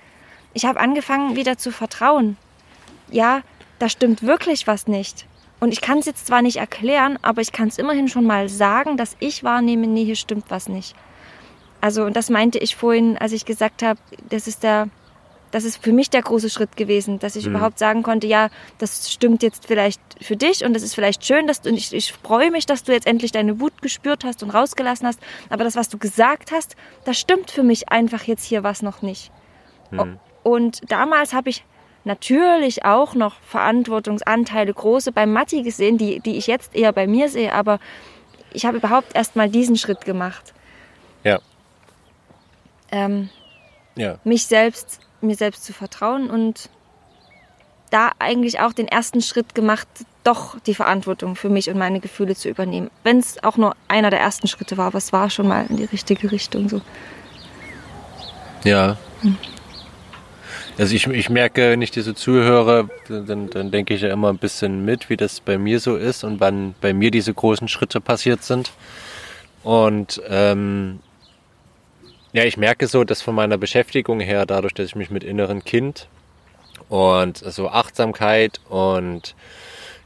Ich habe angefangen, wieder zu vertrauen. Ja, da stimmt wirklich was nicht. Und ich kann es jetzt zwar nicht erklären, aber ich kann es immerhin schon mal sagen, dass ich wahrnehme, nee, hier stimmt was nicht. Also, und das meinte ich vorhin, als ich gesagt habe, das ist der, das ist für mich der große Schritt gewesen, dass ich überhaupt sagen konnte, ja, das stimmt jetzt vielleicht für dich und das ist vielleicht schön, dass du, und ich, ich freue mich, dass du jetzt endlich deine Wut gespürt hast und rausgelassen hast, aber das, was du gesagt hast, das stimmt für mich einfach jetzt hier was noch nicht. Und damals habe ich natürlich auch noch Verantwortungsanteile große bei Matti gesehen, die, die ich jetzt eher bei mir sehe, aber ich habe überhaupt erst mal diesen Schritt gemacht. Ja. Ähm, Ja. mich selbst, mir selbst zu vertrauen und da eigentlich auch den ersten Schritt gemacht, doch die Verantwortung für mich und meine Gefühle zu übernehmen. Wenn es auch nur einer der ersten Schritte war, es war schon mal in die richtige Richtung so. Ja. Also ich, ich merke, wenn ich dir so zuhöre, dann, dann denke ich ja immer ein bisschen mit, wie das bei mir so ist und wann bei mir diese großen Schritte passiert sind. Und ähm, ja, ich merke so, dass von meiner Beschäftigung her, dadurch, dass ich mich mit inneren Kind und so Achtsamkeit und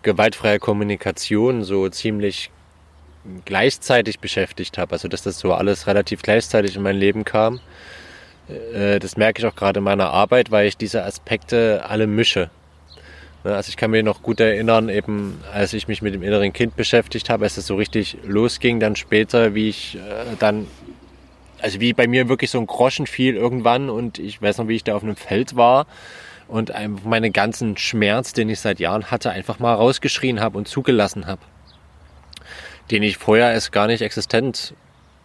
gewaltfreie Kommunikation so ziemlich gleichzeitig beschäftigt habe, also dass das so alles relativ gleichzeitig in mein Leben kam. Äh, das merke ich auch gerade in meiner Arbeit, weil ich diese Aspekte alle mische. Ne, also ich kann mich noch gut erinnern, eben als ich mich mit dem inneren Kind beschäftigt habe, als es so richtig losging, dann später, wie ich äh, dann, also wie bei mir wirklich so ein Groschen fiel irgendwann und ich weiß noch, wie ich da auf einem Feld war und meinen ganzen Schmerz, den ich seit Jahren hatte, einfach mal rausgeschrien habe und zugelassen habe den ich vorher erst gar nicht existent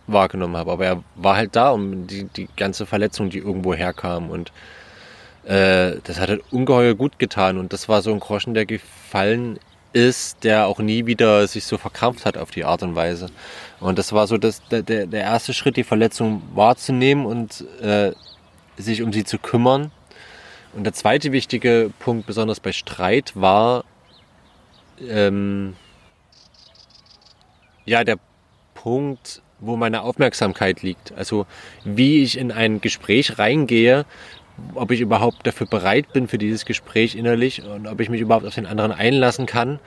wahrgenommen habe. Aber er war halt da, um die, die ganze Verletzung, die irgendwo herkam. Und äh, das hat halt ungeheuer gut getan. Und das war so ein Groschen, der gefallen ist, der auch nie wieder sich so verkrampft hat auf die Art und Weise. Und das war so das, der, der erste Schritt, die Verletzung wahrzunehmen und äh, sich um sie zu kümmern. Und der zweite wichtige Punkt, besonders bei Streit, war, ähm, ja der Punkt, wo meine Aufmerksamkeit liegt. Also wie ich in ein Gespräch reingehe, ob ich überhaupt dafür bereit bin für dieses Gespräch innerlich und ob ich mich überhaupt auf den anderen einlassen kann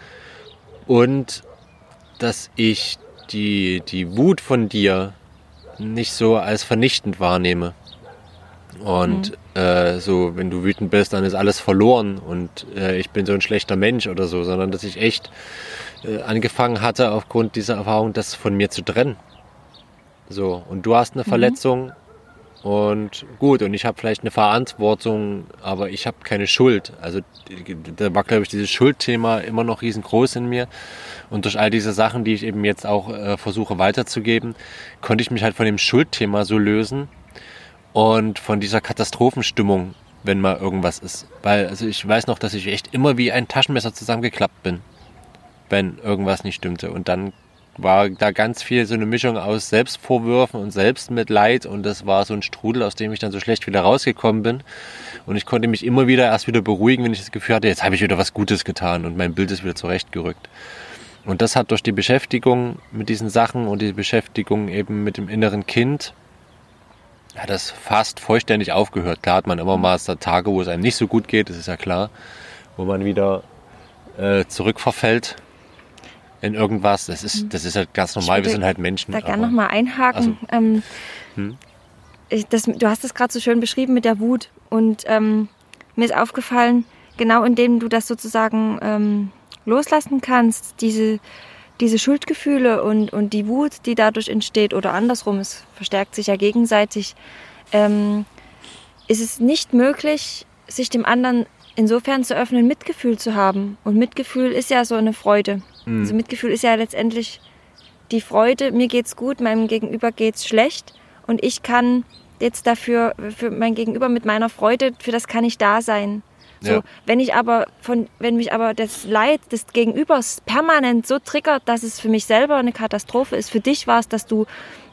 und dass ich die, die Wut von dir nicht so als vernichtend wahrnehme. Und mhm. äh, so, wenn du wütend bist, dann ist alles verloren und äh, ich bin so ein schlechter Mensch oder so, sondern dass ich echt äh, angefangen hatte, aufgrund dieser Erfahrung, das von mir zu trennen. So, und du hast eine mhm. Verletzung und gut, und ich habe vielleicht eine Verantwortung, aber ich habe keine Schuld. Also da war, glaube ich, dieses Schuldthema immer noch riesengroß in mir. Und durch all diese Sachen, die ich eben jetzt auch äh, versuche weiterzugeben, konnte ich mich halt von dem Schuldthema so lösen und von dieser Katastrophenstimmung, wenn mal irgendwas ist. Weil, also ich weiß noch, dass ich echt immer wie ein Taschenmesser zusammengeklappt bin wenn irgendwas nicht stimmte. Und dann war da ganz viel so eine Mischung aus Selbstvorwürfen und Selbstmitleid und das war so ein Strudel, aus dem ich dann so schlecht wieder rausgekommen bin. Und ich konnte mich immer wieder erst wieder beruhigen, wenn ich das Gefühl hatte, jetzt habe ich wieder was Gutes getan und mein Bild ist wieder zurechtgerückt. Und das hat durch die Beschäftigung mit diesen Sachen und die Beschäftigung eben mit dem inneren Kind, hat das fast vollständig aufgehört. Klar hat man immer mal Tage, wo es einem nicht so gut geht, das ist ja klar, wo man wieder äh, zurückverfällt in irgendwas. Das ist, das ist halt ganz normal. Wir sind halt Menschen. Da gerne nochmal einhaken. Also, ähm, hm? ich, das, du hast es gerade so schön beschrieben mit der Wut. Und ähm, mir ist aufgefallen, genau indem du das sozusagen ähm, loslassen kannst, diese, diese Schuldgefühle und, und die Wut, die dadurch entsteht, oder andersrum, es verstärkt sich ja gegenseitig, ähm, ist es nicht möglich, sich dem anderen insofern zu öffnen, Mitgefühl zu haben. Und Mitgefühl ist ja so eine Freude. Mhm. Also Mitgefühl ist ja letztendlich die Freude, mir geht's gut, meinem Gegenüber geht's schlecht und ich kann jetzt dafür, für mein Gegenüber mit meiner Freude, für das kann ich da sein. So, ja. wenn ich aber von, wenn mich aber das Leid des Gegenübers permanent so triggert, dass es für mich selber eine Katastrophe ist. Für dich war es, dass du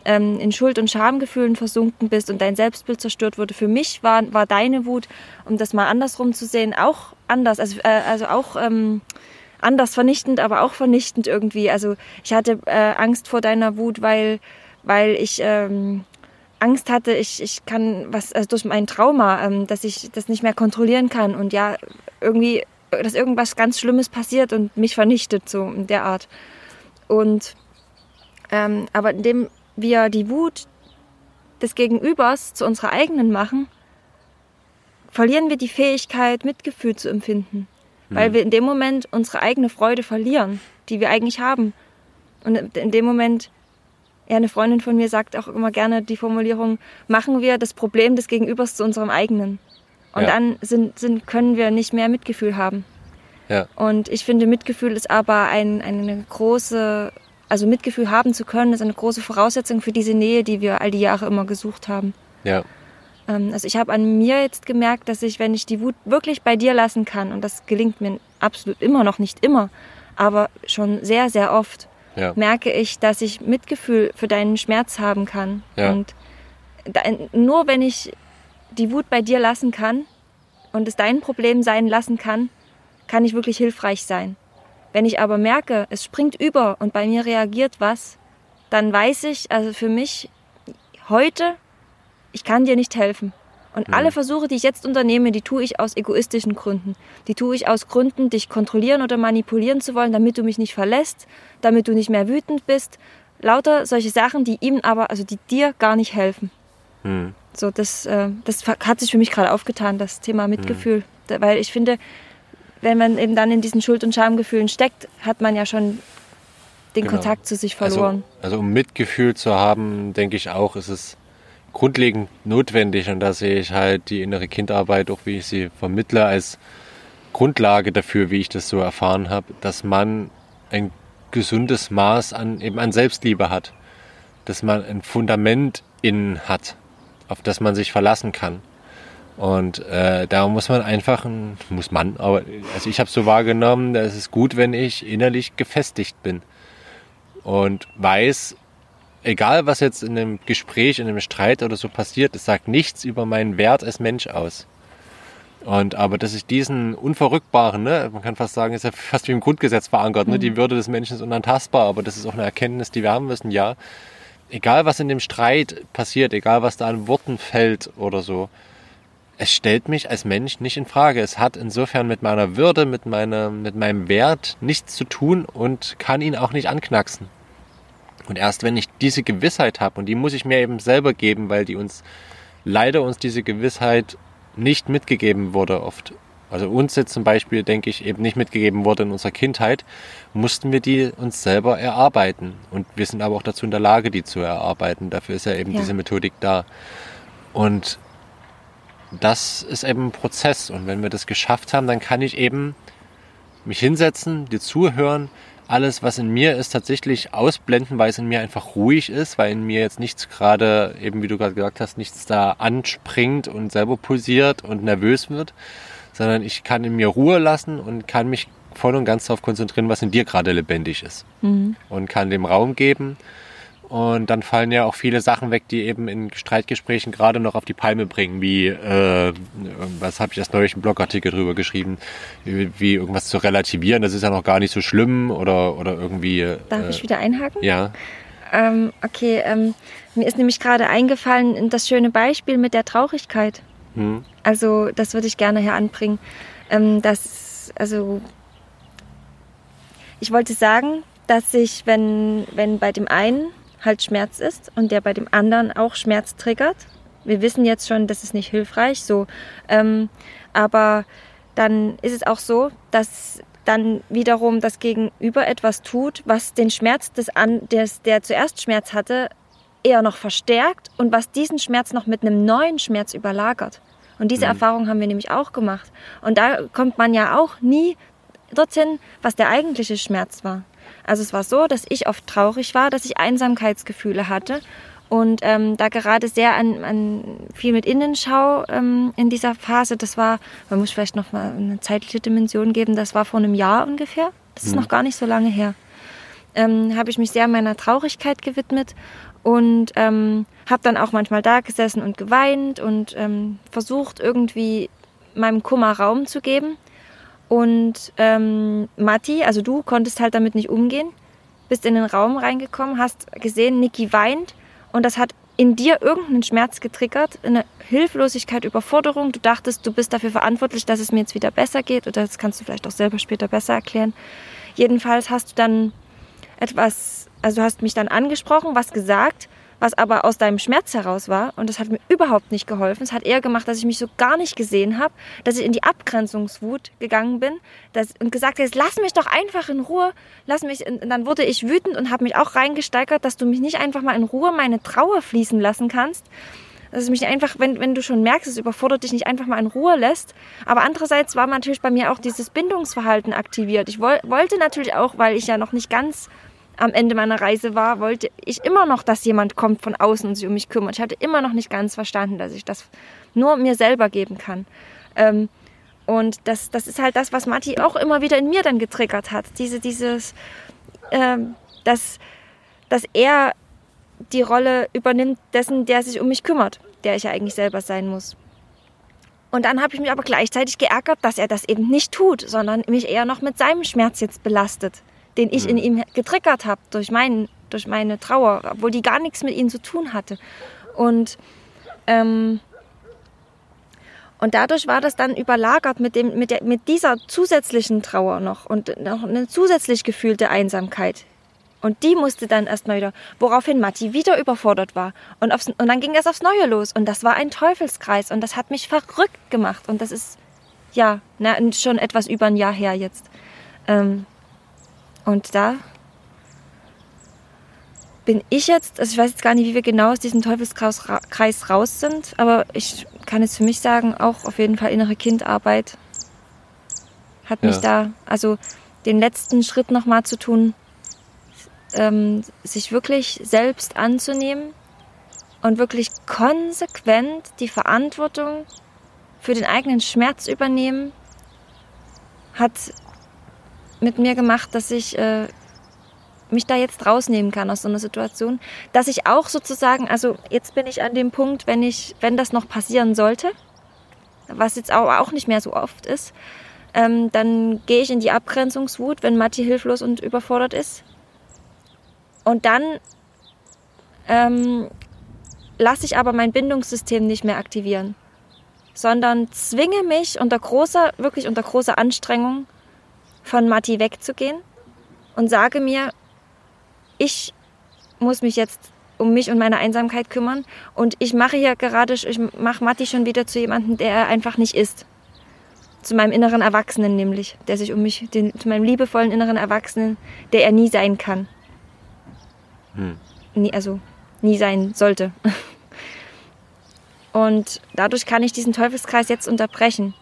ähm, in Schuld- und Schamgefühlen versunken bist und dein Selbstbild zerstört wurde. Für mich war, war deine Wut, um das mal andersrum zu sehen, auch anders. Also, äh, also auch ähm, anders vernichtend, aber auch vernichtend irgendwie. Also ich hatte äh, Angst vor deiner Wut, weil, weil ich ähm, Angst hatte, ich, ich kann was, also durch mein Trauma, ähm, dass ich das nicht mehr kontrollieren kann und ja, irgendwie, dass irgendwas ganz Schlimmes passiert und mich vernichtet, so in der Art. Und ähm, aber indem wir die Wut des Gegenübers zu unserer eigenen machen, verlieren wir die Fähigkeit, Mitgefühl zu empfinden. Mhm. Weil wir in dem Moment unsere eigene Freude verlieren, die wir eigentlich haben. Und in dem Moment, ja, eine Freundin von mir sagt auch immer gerne die Formulierung, machen wir das Problem des Gegenübers zu unserem eigenen. Und ja. dann sind, sind, können wir nicht mehr Mitgefühl haben. Ja. Und ich finde, Mitgefühl ist aber ein, eine große also Mitgefühl haben zu können, ist eine große Voraussetzung für diese Nähe, die wir all die Jahre immer gesucht haben. Ja. Ähm, also ich habe an mir jetzt gemerkt, dass ich, wenn ich die Wut wirklich bei dir lassen kann, und das gelingt mir absolut immer noch nicht immer, aber schon sehr, sehr oft, ja. merke ich, dass ich Mitgefühl für deinen Schmerz haben kann. Ja. Und nur wenn ich die Wut bei dir lassen kann, und es dein Problem sein lassen kann, kann ich wirklich hilfreich sein. Wenn ich aber merke, es springt über und bei mir reagiert was, dann weiß ich, also für mich heute, ich kann dir nicht helfen. Und mhm. alle Versuche, die ich jetzt unternehme, die tue ich aus egoistischen Gründen. Die tue ich aus Gründen, dich kontrollieren oder manipulieren zu wollen, damit du mich nicht verlässt, damit du nicht mehr wütend bist. Lauter solche Sachen, die ihm aber, also die dir gar nicht helfen. Mhm. So, das, äh, das hat sich für mich gerade aufgetan, das Thema Mitgefühl. Mhm. Weil ich finde, wenn man eben dann in diesen Schuld- und Schamgefühlen steckt, hat man ja schon den genau. Kontakt zu sich verloren. Also, also um Mitgefühl zu haben, denke ich auch, ist es grundlegend notwendig und da sehe ich halt die innere Kindarbeit, auch wie ich sie vermittle, als Grundlage dafür, wie ich das so erfahren habe, dass man ein gesundes Maß an eben an Selbstliebe hat, dass man ein Fundament innen hat, auf das man sich verlassen kann. Und äh, da muss man einfach, muss man, aber also ich habe so wahrgenommen, da ist es gut, wenn ich innerlich gefestigt bin und weiß, egal was jetzt in einem Gespräch, in einem Streit oder so passiert, es sagt nichts über meinen Wert als Mensch aus. Und aber dass ich diesen unverrückbaren, ne, man kann fast sagen, ist ja fast wie im Grundgesetz verankert, ne, die mhm. Würde des Menschen ist unantastbar, aber das ist auch eine Erkenntnis, die wir haben müssen, ja. Egal was in dem Streit passiert, egal was da an Worten fällt oder so, es stellt mich als Mensch nicht in Frage. Es hat insofern mit meiner Würde, mit, meiner, mit meinem Wert nichts zu tun und kann ihn auch nicht anknacksen. Und erst wenn ich diese Gewissheit habe, und die muss ich mir eben selber geben, weil die uns leider uns diese Gewissheit nicht mitgegeben wurde oft. Also uns jetzt zum Beispiel, denke ich, eben nicht mitgegeben wurde in unserer Kindheit, mussten wir die uns selber erarbeiten. Und wir sind aber auch dazu in der Lage, die zu erarbeiten. Dafür ist ja eben ja. diese Methodik da. Und das ist eben ein Prozess. Und wenn wir das geschafft haben, dann kann ich eben mich hinsetzen, dir zuhören, alles, was in mir ist, tatsächlich ausblenden, weil es in mir einfach ruhig ist, weil in mir jetzt nichts gerade, eben wie du gerade gesagt hast, nichts da anspringt und selber pulsiert und nervös wird, sondern ich kann in mir Ruhe lassen und kann mich voll und ganz darauf konzentrieren, was in dir gerade lebendig ist. Mhm. Und kann dem Raum geben und dann fallen ja auch viele Sachen weg, die eben in Streitgesprächen gerade noch auf die Palme bringen, wie, äh, was habe ich erst neulich einen Blogartikel drüber geschrieben, wie, irgendwas zu relativieren, das ist ja noch gar nicht so schlimm oder, oder irgendwie. Darf äh, ich wieder einhaken? Ja. Ähm, okay, ähm, mir ist nämlich gerade eingefallen, das schöne Beispiel mit der Traurigkeit. Hm. Also, das würde ich gerne hier anbringen. Ähm, das, also, ich wollte sagen, dass sich, wenn, wenn bei dem einen halt Schmerz ist und der bei dem anderen auch Schmerz triggert. Wir wissen jetzt schon, das ist nicht hilfreich, so. Ähm, aber dann ist es auch so, dass dann wiederum das Gegenüber etwas tut, was den Schmerz des, an, des der zuerst Schmerz hatte, eher noch verstärkt und was diesen Schmerz noch mit einem neuen Schmerz überlagert. Und diese mhm. Erfahrung haben wir nämlich auch gemacht. Und da kommt man ja auch nie dorthin, was der eigentliche Schmerz war. Also es war so, dass ich oft traurig war, dass ich Einsamkeitsgefühle hatte und ähm, da gerade sehr an, an viel mit Innenschau ähm, in dieser Phase. Das war, man muss vielleicht noch mal eine zeitliche Dimension geben. Das war vor einem Jahr ungefähr. Das ist mhm. noch gar nicht so lange her. Ähm, habe ich mich sehr meiner Traurigkeit gewidmet und ähm, habe dann auch manchmal da gesessen und geweint und ähm, versucht irgendwie meinem Kummer Raum zu geben. Und ähm, Matti, also du konntest halt damit nicht umgehen, bist in den Raum reingekommen, hast gesehen, Niki weint und das hat in dir irgendeinen Schmerz getriggert, eine Hilflosigkeit, Überforderung. Du dachtest, du bist dafür verantwortlich, dass es mir jetzt wieder besser geht oder das kannst du vielleicht auch selber später besser erklären. Jedenfalls hast du dann etwas, also du hast mich dann angesprochen, was gesagt was aber aus deinem Schmerz heraus war. Und das hat mir überhaupt nicht geholfen. Es hat eher gemacht, dass ich mich so gar nicht gesehen habe, dass ich in die Abgrenzungswut gegangen bin dass, und gesagt habe, lass mich doch einfach in Ruhe, lass mich. Und dann wurde ich wütend und habe mich auch reingesteigert, dass du mich nicht einfach mal in Ruhe meine Trauer fließen lassen kannst. Dass es mich einfach, wenn, wenn du schon merkst, es überfordert dich nicht einfach mal in Ruhe lässt. Aber andererseits war natürlich bei mir auch dieses Bindungsverhalten aktiviert. Ich woll, wollte natürlich auch, weil ich ja noch nicht ganz am Ende meiner Reise war, wollte ich immer noch, dass jemand kommt von außen und sich um mich kümmert. Ich hatte immer noch nicht ganz verstanden, dass ich das nur mir selber geben kann. Ähm, und das, das ist halt das, was Matti auch immer wieder in mir dann getriggert hat. Diese, dieses, ähm, dass, dass er die Rolle übernimmt dessen, der sich um mich kümmert, der ich ja eigentlich selber sein muss. Und dann habe ich mich aber gleichzeitig geärgert, dass er das eben nicht tut, sondern mich eher noch mit seinem Schmerz jetzt belastet, den ich in ihm getriggert habe durch, meinen, durch meine Trauer, obwohl die gar nichts mit ihm zu tun hatte. Und, ähm, und dadurch war das dann überlagert mit, dem, mit, der, mit dieser zusätzlichen Trauer noch und noch eine zusätzlich gefühlte Einsamkeit. Und die musste dann erstmal wieder, woraufhin Matti wieder überfordert war. Und, aufs, und dann ging das aufs Neue los. Und das war ein Teufelskreis. Und das hat mich verrückt gemacht. Und das ist, ja, na, schon etwas über ein Jahr her jetzt. Ähm, und da bin ich jetzt, also ich weiß jetzt gar nicht, wie wir genau aus diesem Teufelskreis raus sind, aber ich kann jetzt für mich sagen, auch auf jeden Fall innere Kindarbeit hat mich ja. da, also den letzten Schritt nochmal zu tun, ähm, sich wirklich selbst anzunehmen und wirklich konsequent die Verantwortung für den eigenen Schmerz übernehmen, hat mit mir gemacht, dass ich äh, mich da jetzt rausnehmen kann aus so einer Situation, dass ich auch sozusagen, also jetzt bin ich an dem Punkt, wenn ich, wenn das noch passieren sollte, was jetzt auch, nicht mehr so oft ist, ähm, dann gehe ich in die Abgrenzungswut, wenn Matti hilflos und überfordert ist. Und dann ähm, lasse ich aber mein Bindungssystem nicht mehr aktivieren, sondern zwinge mich unter großer, wirklich unter großer Anstrengung von Matti wegzugehen und sage mir, ich muss mich jetzt um mich und meine Einsamkeit kümmern und ich mache hier gerade, ich mache Matti schon wieder zu jemandem, der er einfach nicht ist. Zu meinem inneren Erwachsenen nämlich, der sich um mich, den, zu meinem liebevollen inneren Erwachsenen, der er nie sein kann. Hm. Nie, also nie sein sollte. *laughs* Und dadurch kann ich diesen Teufelskreis jetzt unterbrechen.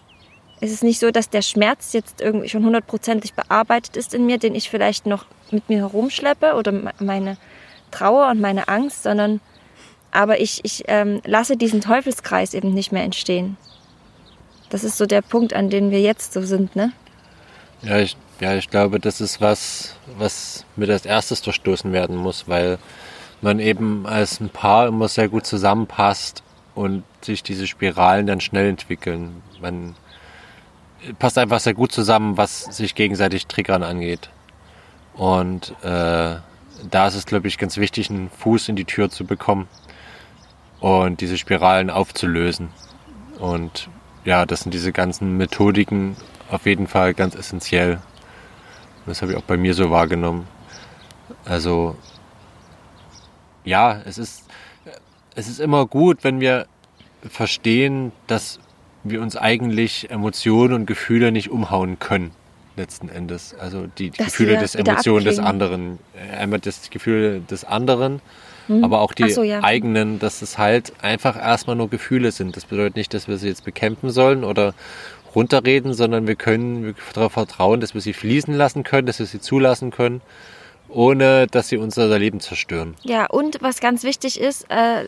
Es ist nicht so, dass der Schmerz jetzt irgendwie schon hundertprozentig bearbeitet ist in mir, den ich vielleicht noch mit mir herumschleppe oder meine Trauer und meine Angst, sondern aber ich, ich ähm, lasse diesen Teufelskreis eben nicht mehr entstehen. Das ist so der Punkt, an dem wir jetzt so sind, ne? Ja, ich ja, ich glaube, das ist was, was mit als erstes durchstoßen werden muss, weil man eben als ein Paar immer sehr gut zusammenpasst und sich diese Spiralen dann schnell entwickeln. Man passt einfach sehr gut zusammen, was sich gegenseitig Triggern angeht. Und äh, da ist es, glaube ich, ganz wichtig, einen Fuß in die Tür zu bekommen und diese Spiralen aufzulösen. Und ja, das sind diese ganzen Methodiken auf jeden Fall ganz essentiell. Das habe ich auch bei mir so wahrgenommen. Also ja, es ist, es ist immer gut, wenn wir verstehen, dass wir uns eigentlich Emotionen und Gefühle nicht umhauen können, letzten Endes. Also die, die Gefühle des Emotionen des anderen. Einmal das Gefühl des anderen, hm. aber auch die so, ja. eigenen, dass es halt einfach erstmal nur Gefühle sind. Das bedeutet nicht, dass wir sie jetzt bekämpfen sollen oder runterreden, sondern wir können darauf vertrauen, dass wir sie fließen lassen können, dass wir sie zulassen können, ohne dass sie unser Leben zerstören. Ja, und was ganz wichtig ist, äh,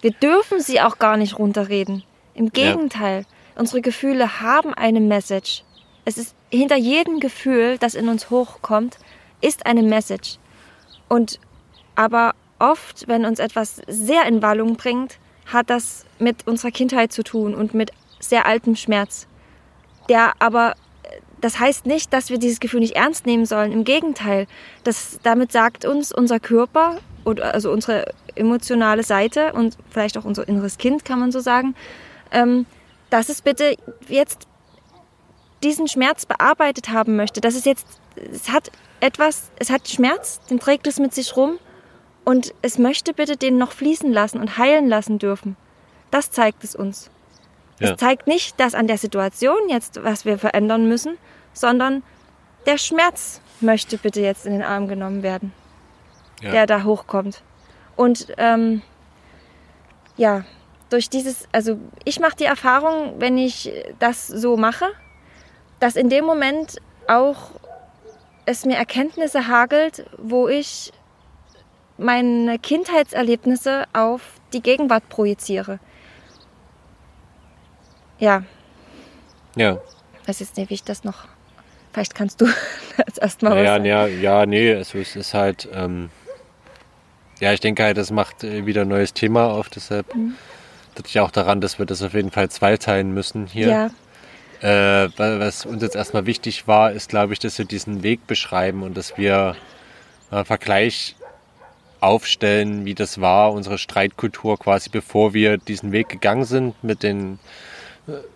wir dürfen sie auch gar nicht runterreden. Im Gegenteil, ja. unsere Gefühle haben eine Message. Es ist hinter jedem Gefühl, das in uns hochkommt, ist eine Message. Und aber oft, wenn uns etwas sehr in Wallung bringt, hat das mit unserer Kindheit zu tun und mit sehr altem Schmerz der aber das heißt nicht, dass wir dieses Gefühl nicht ernst nehmen sollen. Im Gegenteil, das, damit sagt uns unser Körper, oder also unsere emotionale Seite und vielleicht auch unser inneres Kind, kann man so sagen, ähm, dass es bitte jetzt diesen Schmerz bearbeitet haben möchte. Dass es jetzt, es hat etwas, es hat Schmerz, den trägt es mit sich rum und es möchte bitte den noch fließen lassen und heilen lassen dürfen. Das zeigt es uns. Ja. Es zeigt nicht, dass an der Situation jetzt, was wir verändern müssen, sondern der Schmerz möchte bitte jetzt in den Arm genommen werden, ja. der da hochkommt. Und ähm, ja, durch dieses, also ich mache die Erfahrung, wenn ich das so mache, dass in dem Moment auch es mir Erkenntnisse hagelt, wo ich meine Kindheitserlebnisse auf die Gegenwart projiziere. Ja. Ja. Ich weiß jetzt nicht, wie ich das noch. Vielleicht kannst du *laughs* das erstmal ja, ja, ja, nee, also es ist halt. Ähm, ja, ich denke halt, das macht äh, wieder ein neues Thema auf, deshalb mhm. Natürlich auch daran, dass wir das auf jeden Fall zweiteilen müssen hier. Ja. Äh, was uns jetzt erstmal wichtig war, ist, glaube ich, dass wir diesen Weg beschreiben und dass wir einen Vergleich aufstellen, wie das war, unsere Streitkultur quasi, bevor wir diesen Weg gegangen sind mit den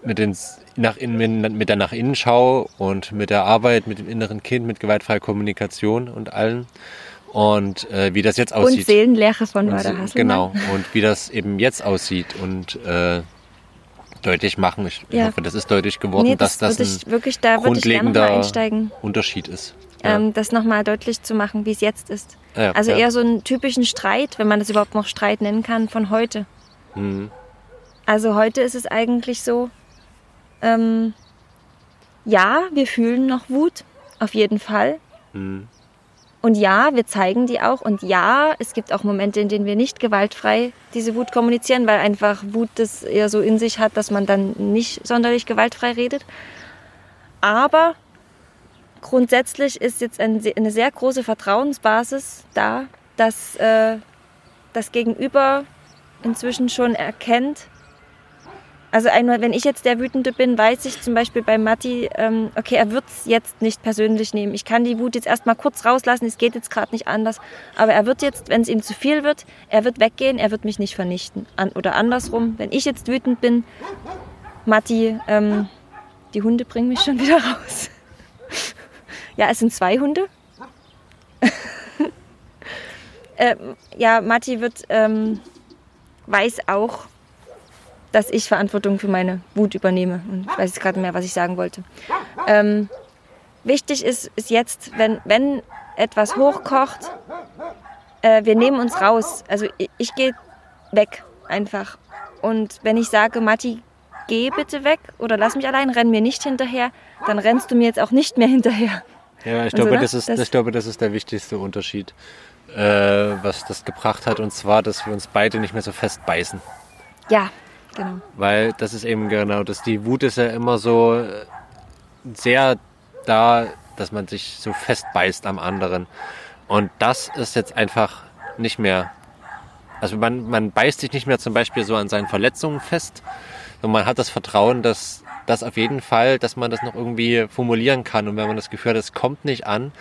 mit, den nach innen, mit der nach Innenschau und mit der Arbeit mit dem inneren Kind, mit gewaltfreier Kommunikation und allen und äh, wie das jetzt aussieht. Und Seelenlehre von Wader Hasselmann. Genau, und wie das eben jetzt aussieht und äh, deutlich machen. Ich ja. hoffe, das ist deutlich geworden, nee, das dass das ein wirklich, da grundlegender Unterschied ist. Ja. Ähm, das nochmal deutlich zu machen, wie es jetzt ist. Ja, also eher so einen typischen Streit, wenn man das überhaupt noch Streit nennen kann, von heute. Mhm. Also heute ist es eigentlich so, ähm, ja, wir fühlen noch Wut, auf jeden Fall. Mhm. Und ja, wir zeigen die auch. Und ja, es gibt auch Momente, in denen wir nicht gewaltfrei diese Wut kommunizieren, weil einfach Wut das eher so in sich hat, dass man dann nicht sonderlich gewaltfrei redet. Aber grundsätzlich ist jetzt eine sehr große Vertrauensbasis da, dass äh, das Gegenüber inzwischen schon erkennt, also einmal, wenn ich jetzt der Wütende bin, weiß ich zum Beispiel bei Matti, ähm, okay, er wird es jetzt nicht persönlich nehmen. Ich kann die Wut jetzt erstmal kurz rauslassen, es geht jetzt gerade nicht anders. Aber er wird jetzt, wenn es ihm zu viel wird, er wird weggehen, er wird mich nicht vernichten. An, oder andersrum, wenn ich jetzt wütend bin, Matti, ähm, die Hunde bringen mich schon wieder raus. *laughs* ja, es sind zwei Hunde. *laughs* ähm, ja, Matti wird, ähm, weiß auch, dass ich Verantwortung für meine Wut übernehme. Und ich weiß jetzt gerade mehr, was ich sagen wollte. Ähm, wichtig ist, ist jetzt, wenn, wenn etwas hochkocht, äh, wir nehmen uns raus. Also ich, ich gehe weg einfach. Und wenn ich sage, Matti, geh bitte weg oder lass mich allein, renn mir nicht hinterher, dann rennst du mir jetzt auch nicht mehr hinterher. Ja, ich, also, glaube, ne? das ist, das ich glaube, das ist der wichtigste Unterschied, äh, was das gebracht hat. Und zwar, dass wir uns beide nicht mehr so fest beißen. Ja, Genau. Weil das ist eben genau das. Die Wut ist ja immer so äh, sehr da, dass man sich so festbeißt am anderen. Und das ist jetzt einfach nicht mehr. Also man, man beißt sich nicht mehr zum Beispiel so an seinen Verletzungen fest. Und man hat das Vertrauen, dass das auf jeden Fall, dass man das noch irgendwie formulieren kann. Und wenn man das Gefühl hat, es kommt nicht an,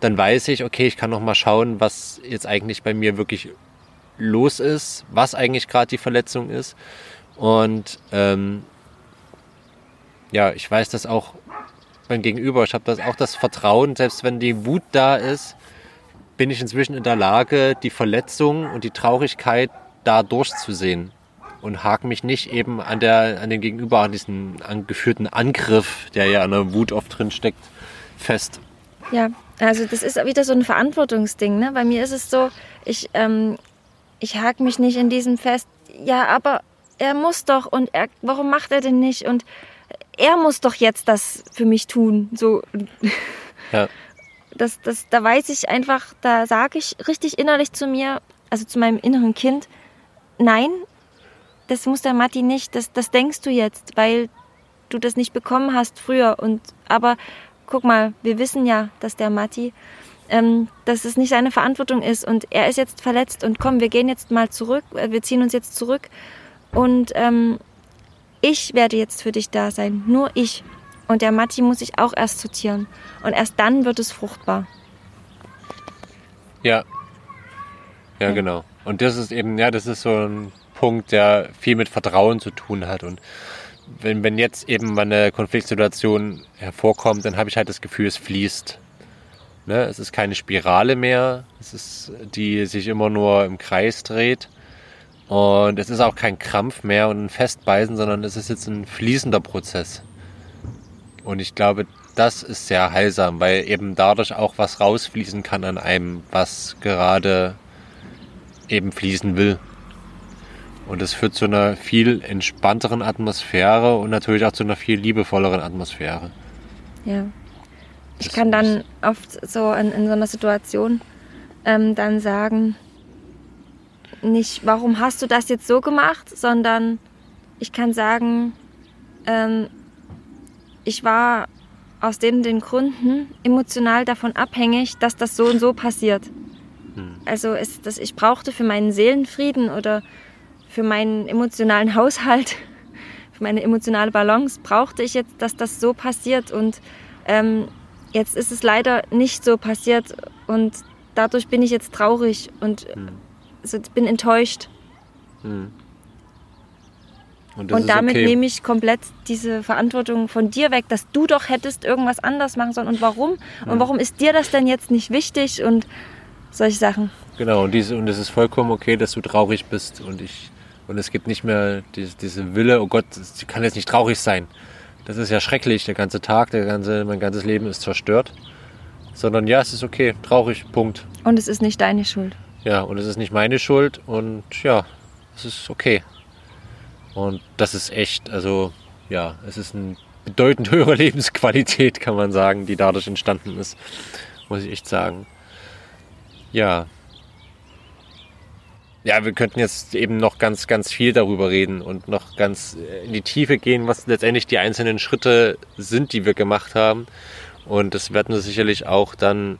dann weiß ich, okay, ich kann noch mal schauen, was jetzt eigentlich bei mir wirklich los ist, was eigentlich gerade die Verletzung ist. Und ähm, ja, ich weiß das auch beim Gegenüber. Ich habe das auch das Vertrauen, selbst wenn die Wut da ist, bin ich inzwischen in der Lage, die Verletzung und die Traurigkeit da durchzusehen und hake mich nicht eben an der an dem Gegenüber an diesen angeführten Angriff, der ja an der Wut oft drin steckt, fest. Ja, also das ist wieder so ein Verantwortungsding. Ne? Bei mir ist es so, ich ähm, ich hake mich nicht in diesem fest. Ja, aber er muss doch und er, warum macht er denn nicht und er muss doch jetzt das für mich tun. So. Ja. *laughs* Das, das, da weiß ich einfach, da sage ich richtig innerlich zu mir, also zu meinem inneren Kind, nein, das muss der Matti nicht, das, das denkst du jetzt, weil du das nicht bekommen hast früher. Und aber guck mal, wir wissen ja, dass der Matti, ähm, dass es nicht seine Verantwortung ist und er ist jetzt verletzt und komm, wir gehen jetzt mal zurück, äh, wir ziehen uns jetzt zurück und ähm, ich werde jetzt für dich da sein, nur ich. Und der Matti muss sich auch erst sortieren. Und erst dann wird es fruchtbar. Ja. Ja, ja. genau. Und das ist eben, ja, das ist so ein Punkt, der viel mit Vertrauen zu tun hat. Und wenn, wenn jetzt eben mal eine Konfliktsituation hervorkommt, dann habe ich halt das Gefühl, es fließt. Ne? Es ist keine Spirale mehr, es ist, die sich immer nur im Kreis dreht, und es ist auch kein Krampf mehr und ein Festbeißen, sondern es ist jetzt ein fließender Prozess. Und ich glaube, das ist sehr heilsam, weil eben dadurch auch was rausfließen kann an einem, was gerade eben fließen will. Und das führt zu einer viel entspannteren Atmosphäre und natürlich auch zu einer viel liebevolleren Atmosphäre. Ja. Ich das kann dann oft so in, in so einer Situation ähm, dann sagen, nicht, warum hast du das jetzt so gemacht, sondern ich kann sagen, ähm, ich war aus den, den Gründen emotional davon abhängig, dass das so und so passiert. Hm. Also es, dass ich brauchte für meinen Seelenfrieden oder für meinen emotionalen Haushalt, *laughs* für meine emotionale Balance brauchte ich jetzt, dass das so passiert und ähm, jetzt ist es leider nicht so passiert und dadurch bin ich jetzt traurig und Hm. Also bin enttäuscht. Hm. Und, Und damit okay. nehme ich komplett diese Verantwortung von dir weg, dass du doch hättest irgendwas anders machen sollen. Und warum? Und warum ist dir das denn jetzt nicht wichtig? Und solche Sachen. Genau, und, diese, und es ist vollkommen okay, dass du traurig bist und ich und es gibt nicht mehr diese, diese Wille, oh Gott, sie kann jetzt nicht traurig sein. Das ist ja schrecklich, der ganze Tag, der ganze, mein ganzes Leben ist zerstört. Sondern ja, es ist okay, traurig, Punkt. Und es ist nicht deine Schuld. Ja, und es ist nicht meine Schuld und ja, es ist okay. Und das ist echt, also ja, es ist eine bedeutend höhere *laughs* Lebensqualität, kann man sagen, die dadurch entstanden ist, muss ich echt sagen. Ja. Ja, wir könnten jetzt eben noch ganz, ganz viel darüber reden und noch ganz in die Tiefe gehen, was letztendlich die einzelnen Schritte sind, die wir gemacht haben. Und das werden wir sicherlich auch dann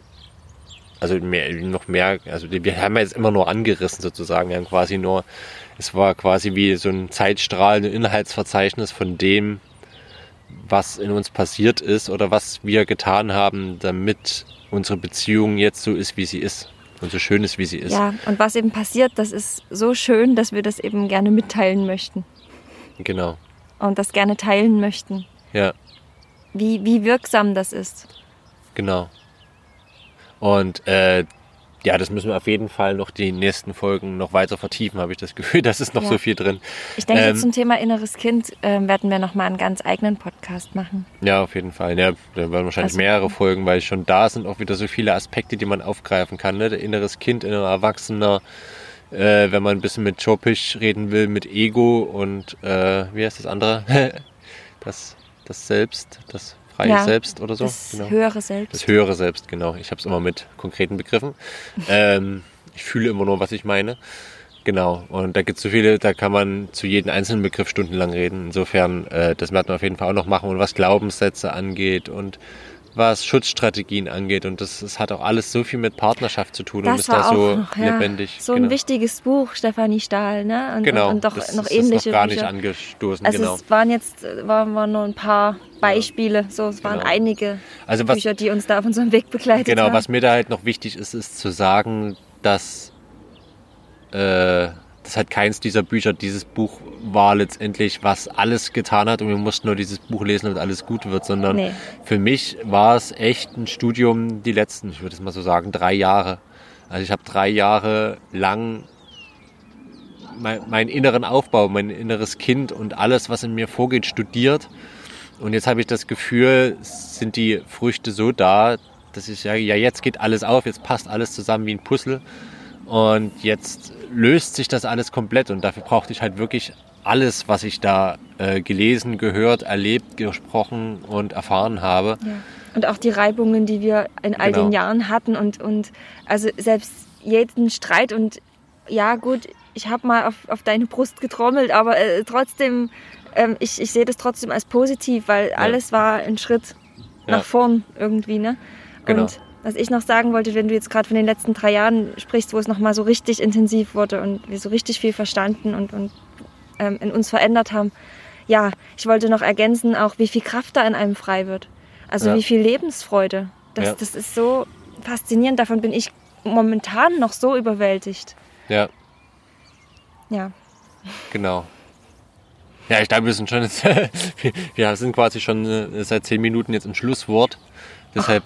also mehr, noch mehr, also wir haben ja jetzt immer nur angerissen sozusagen, wir haben quasi nur, es war quasi wie so ein Zeitstrahl, ein Inhaltsverzeichnis von dem, was in uns passiert ist oder was wir getan haben, damit unsere Beziehung jetzt so ist, wie sie ist und so schön ist, wie sie ist. Ja, und was eben passiert, das ist so schön, dass wir das eben gerne mitteilen möchten. Genau. Und das gerne teilen möchten. Ja, Wie, wie wirksam das ist. genau. Und äh, ja, das müssen wir auf jeden Fall noch die nächsten Folgen noch weiter vertiefen, habe ich das Gefühl. *laughs* Da ist noch Ja. so viel drin. Ich denke, Ähm, zum Thema inneres Kind ähm, werden wir nochmal einen ganz eigenen Podcast machen. Ja, auf jeden Fall. Ja, da werden wahrscheinlich Also- mehrere Folgen, weil schon da sind auch wieder so viele Aspekte, die man aufgreifen kann. Ne? Der inneres Kind, innerer Erwachsener, äh, wenn man ein bisschen mit Chopisch reden will, mit Ego und äh, wie heißt das andere? *laughs* das, das Selbst, das freie Ja, Selbst oder so. Das Genau. höhere Selbst. Das höhere Selbst, genau. Ich habe es immer mit konkreten Begriffen. *laughs* ähm, ich fühle immer nur, was ich meine. Genau. Und da gibt es so viele, da kann man zu jedem einzelnen Begriff stundenlang reden. Insofern, äh, das werden wir auf jeden Fall auch noch machen. Und was Glaubenssätze angeht und was Schutzstrategien angeht. Und das, das hat auch alles so viel mit Partnerschaft zu tun und Das ist war da so noch, ja, lebendig. so genau. ein wichtiges Buch, Stefanie Stahl, ne? Und, Genau. und, und doch das noch ist ähnliche noch gar nicht Bücher. angestoßen. Also genau. es waren jetzt waren, waren nur ein paar Beispiele. So, es waren Genau. einige Also was, Bücher, die uns da auf unserem Weg begleitet Genau, haben. was mir da halt noch wichtig ist, ist zu sagen, dass äh, das hat keins dieser Bücher, dieses Buch war letztendlich, was alles getan hat und wir mussten nur dieses Buch lesen und alles gut wird, sondern Nee. für mich war es echt ein Studium die letzten, ich würde es mal so sagen, drei Jahre. Also ich habe drei Jahre lang mein, meinen inneren Aufbau, mein inneres Kind und alles, was in mir vorgeht, studiert. Und jetzt habe ich das Gefühl, sind die Früchte so da, dass ich sage, ja, jetzt geht alles auf, jetzt passt alles zusammen wie ein Puzzle. Und jetzt löst sich das alles komplett. Und dafür brauchte ich halt wirklich alles, was ich da äh, gelesen, gehört, erlebt, gesprochen und erfahren habe. Ja. Und auch die Reibungen, die wir in all Genau. den Jahren hatten und, und also selbst jeden Streit und ja gut, ich habe mal auf, auf deine Brust getrommelt, aber äh, trotzdem, ähm, ich, ich sehe das trotzdem als positiv, weil alles war ein Schritt Ja. nach vorn irgendwie. Ne? Genau. Und was ich noch sagen wollte, wenn du jetzt gerade von den letzten drei Jahren sprichst, wo es nochmal so richtig intensiv wurde und wir so richtig viel verstanden und, und ähm, in uns verändert haben. Ja, ich wollte noch ergänzen, auch wie viel Kraft da in einem frei wird. Also Ja. wie viel Lebensfreude. Das, Ja. das ist so faszinierend. Davon bin ich momentan noch so überwältigt. Ja, Ja, genau. Ja, ich glaube, wir sind schon jetzt, *laughs* wir- sind quasi schon äh, seit zehn Minuten jetzt im Schlusswort. Deshalb,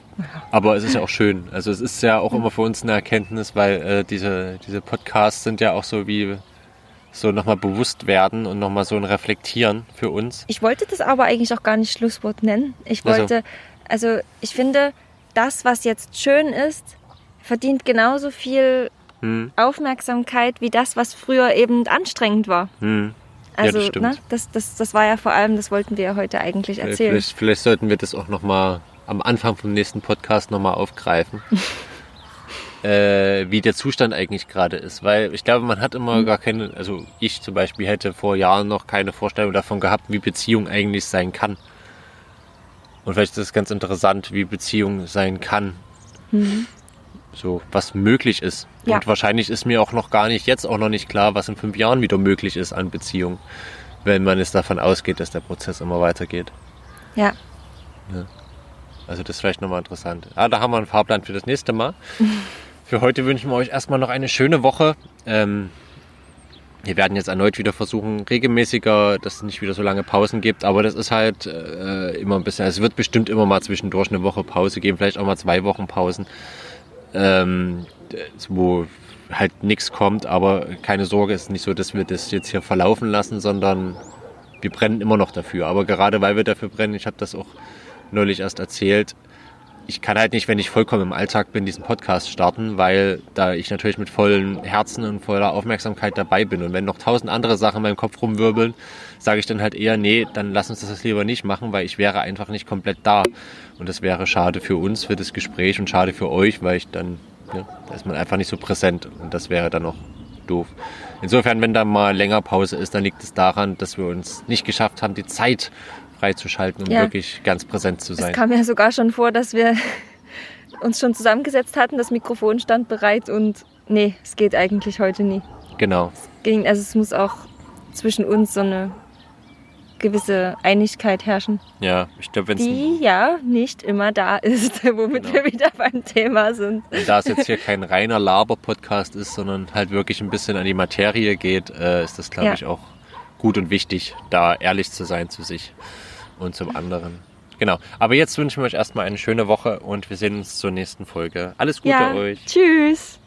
aber es ist ja auch schön. Also es ist ja auch immer für uns eine Erkenntnis, weil äh, diese, diese Podcasts sind ja auch so wie so nochmal bewusst werden und nochmal so ein Reflektieren für uns. ich wollte das aber eigentlich auch gar nicht Schlusswort nennen. Ich Also. wollte, also ich finde, das, was jetzt schön ist, verdient genauso viel Hm, Aufmerksamkeit wie das, was früher eben anstrengend war. hm. Ja, Also, das stimmt. ne, das, das, das war ja vor allem, das wollten wir ja heute eigentlich erzählen. Vielleicht, vielleicht sollten wir das auch nochmal am Anfang vom nächsten Podcast nochmal aufgreifen. *laughs* äh, wie der Zustand eigentlich gerade ist. Weil ich glaube, man hat immer Mhm. gar keine, also ich zum Beispiel hätte vor Jahren noch keine Vorstellung davon gehabt, wie Beziehung eigentlich sein kann. Und vielleicht ist es ganz interessant, wie Beziehung sein kann. Mhm. so was möglich ist. Ja. Und wahrscheinlich ist mir auch noch gar nicht, jetzt auch noch nicht klar, was in fünf Jahren wieder möglich ist an Beziehungen, wenn man es davon ausgeht, dass der Prozess immer weitergeht. Ja. Also das ist vielleicht nochmal interessant. Ah, da haben wir einen Fahrplan für das nächste Mal. *laughs* für heute wünschen wir euch erstmal noch eine schöne Woche. Ähm, wir werden jetzt erneut wieder versuchen, regelmäßiger, dass es nicht wieder so lange Pausen gibt. Aber das ist halt äh, immer ein bisschen, es wird bestimmt immer mal zwischendurch eine Woche Pause geben, vielleicht auch mal zwei Wochen Pausen, ähm, wo halt nichts kommt. Aber keine Sorge, es ist nicht so, dass wir das jetzt hier verlaufen lassen, sondern wir brennen immer noch dafür. Aber gerade weil wir dafür brennen, ich habe das auch neulich erst erzählt, ich kann halt nicht, wenn ich vollkommen im Alltag bin, diesen Podcast starten, weil da ich natürlich mit vollen Herzen und voller Aufmerksamkeit dabei bin. Und wenn noch tausend andere Sachen in meinem Kopf rumwirbeln, sage ich dann halt eher, nee, dann lass uns das lieber nicht machen, weil ich wäre einfach nicht komplett da. Und das wäre schade für uns, für das Gespräch und schade für euch, weil ich dann, ja, da ist man einfach nicht so präsent. Und das wäre dann auch doof. Insofern, wenn da mal länger Pause ist, dann liegt es daran, dass wir uns nicht geschafft haben, die Zeit freizuschalten, um Ja. wirklich ganz präsent zu Es sein. kam ja sogar schon vor, dass wir *laughs* uns schon zusammengesetzt hatten, das Mikrofon stand bereit und nee, es geht eigentlich heute nie. Genau. Ging, also es muss auch zwischen uns so eine gewisse Einigkeit herrschen, Ja, ich glaube, wenn es die ja nicht immer da ist, *laughs* womit Genau. wir wieder beim Thema sind. da es jetzt hier kein reiner Laber-Podcast ist, sondern halt wirklich ein bisschen an die Materie geht, äh, ist das, glaube Ja. ich, auch gut und wichtig, da ehrlich zu sein zu sich und zum anderen. Genau. Aber jetzt wünschen wir euch erstmal eine schöne Woche und wir sehen uns zur nächsten Folge. Alles Gute ja, euch. tschüss.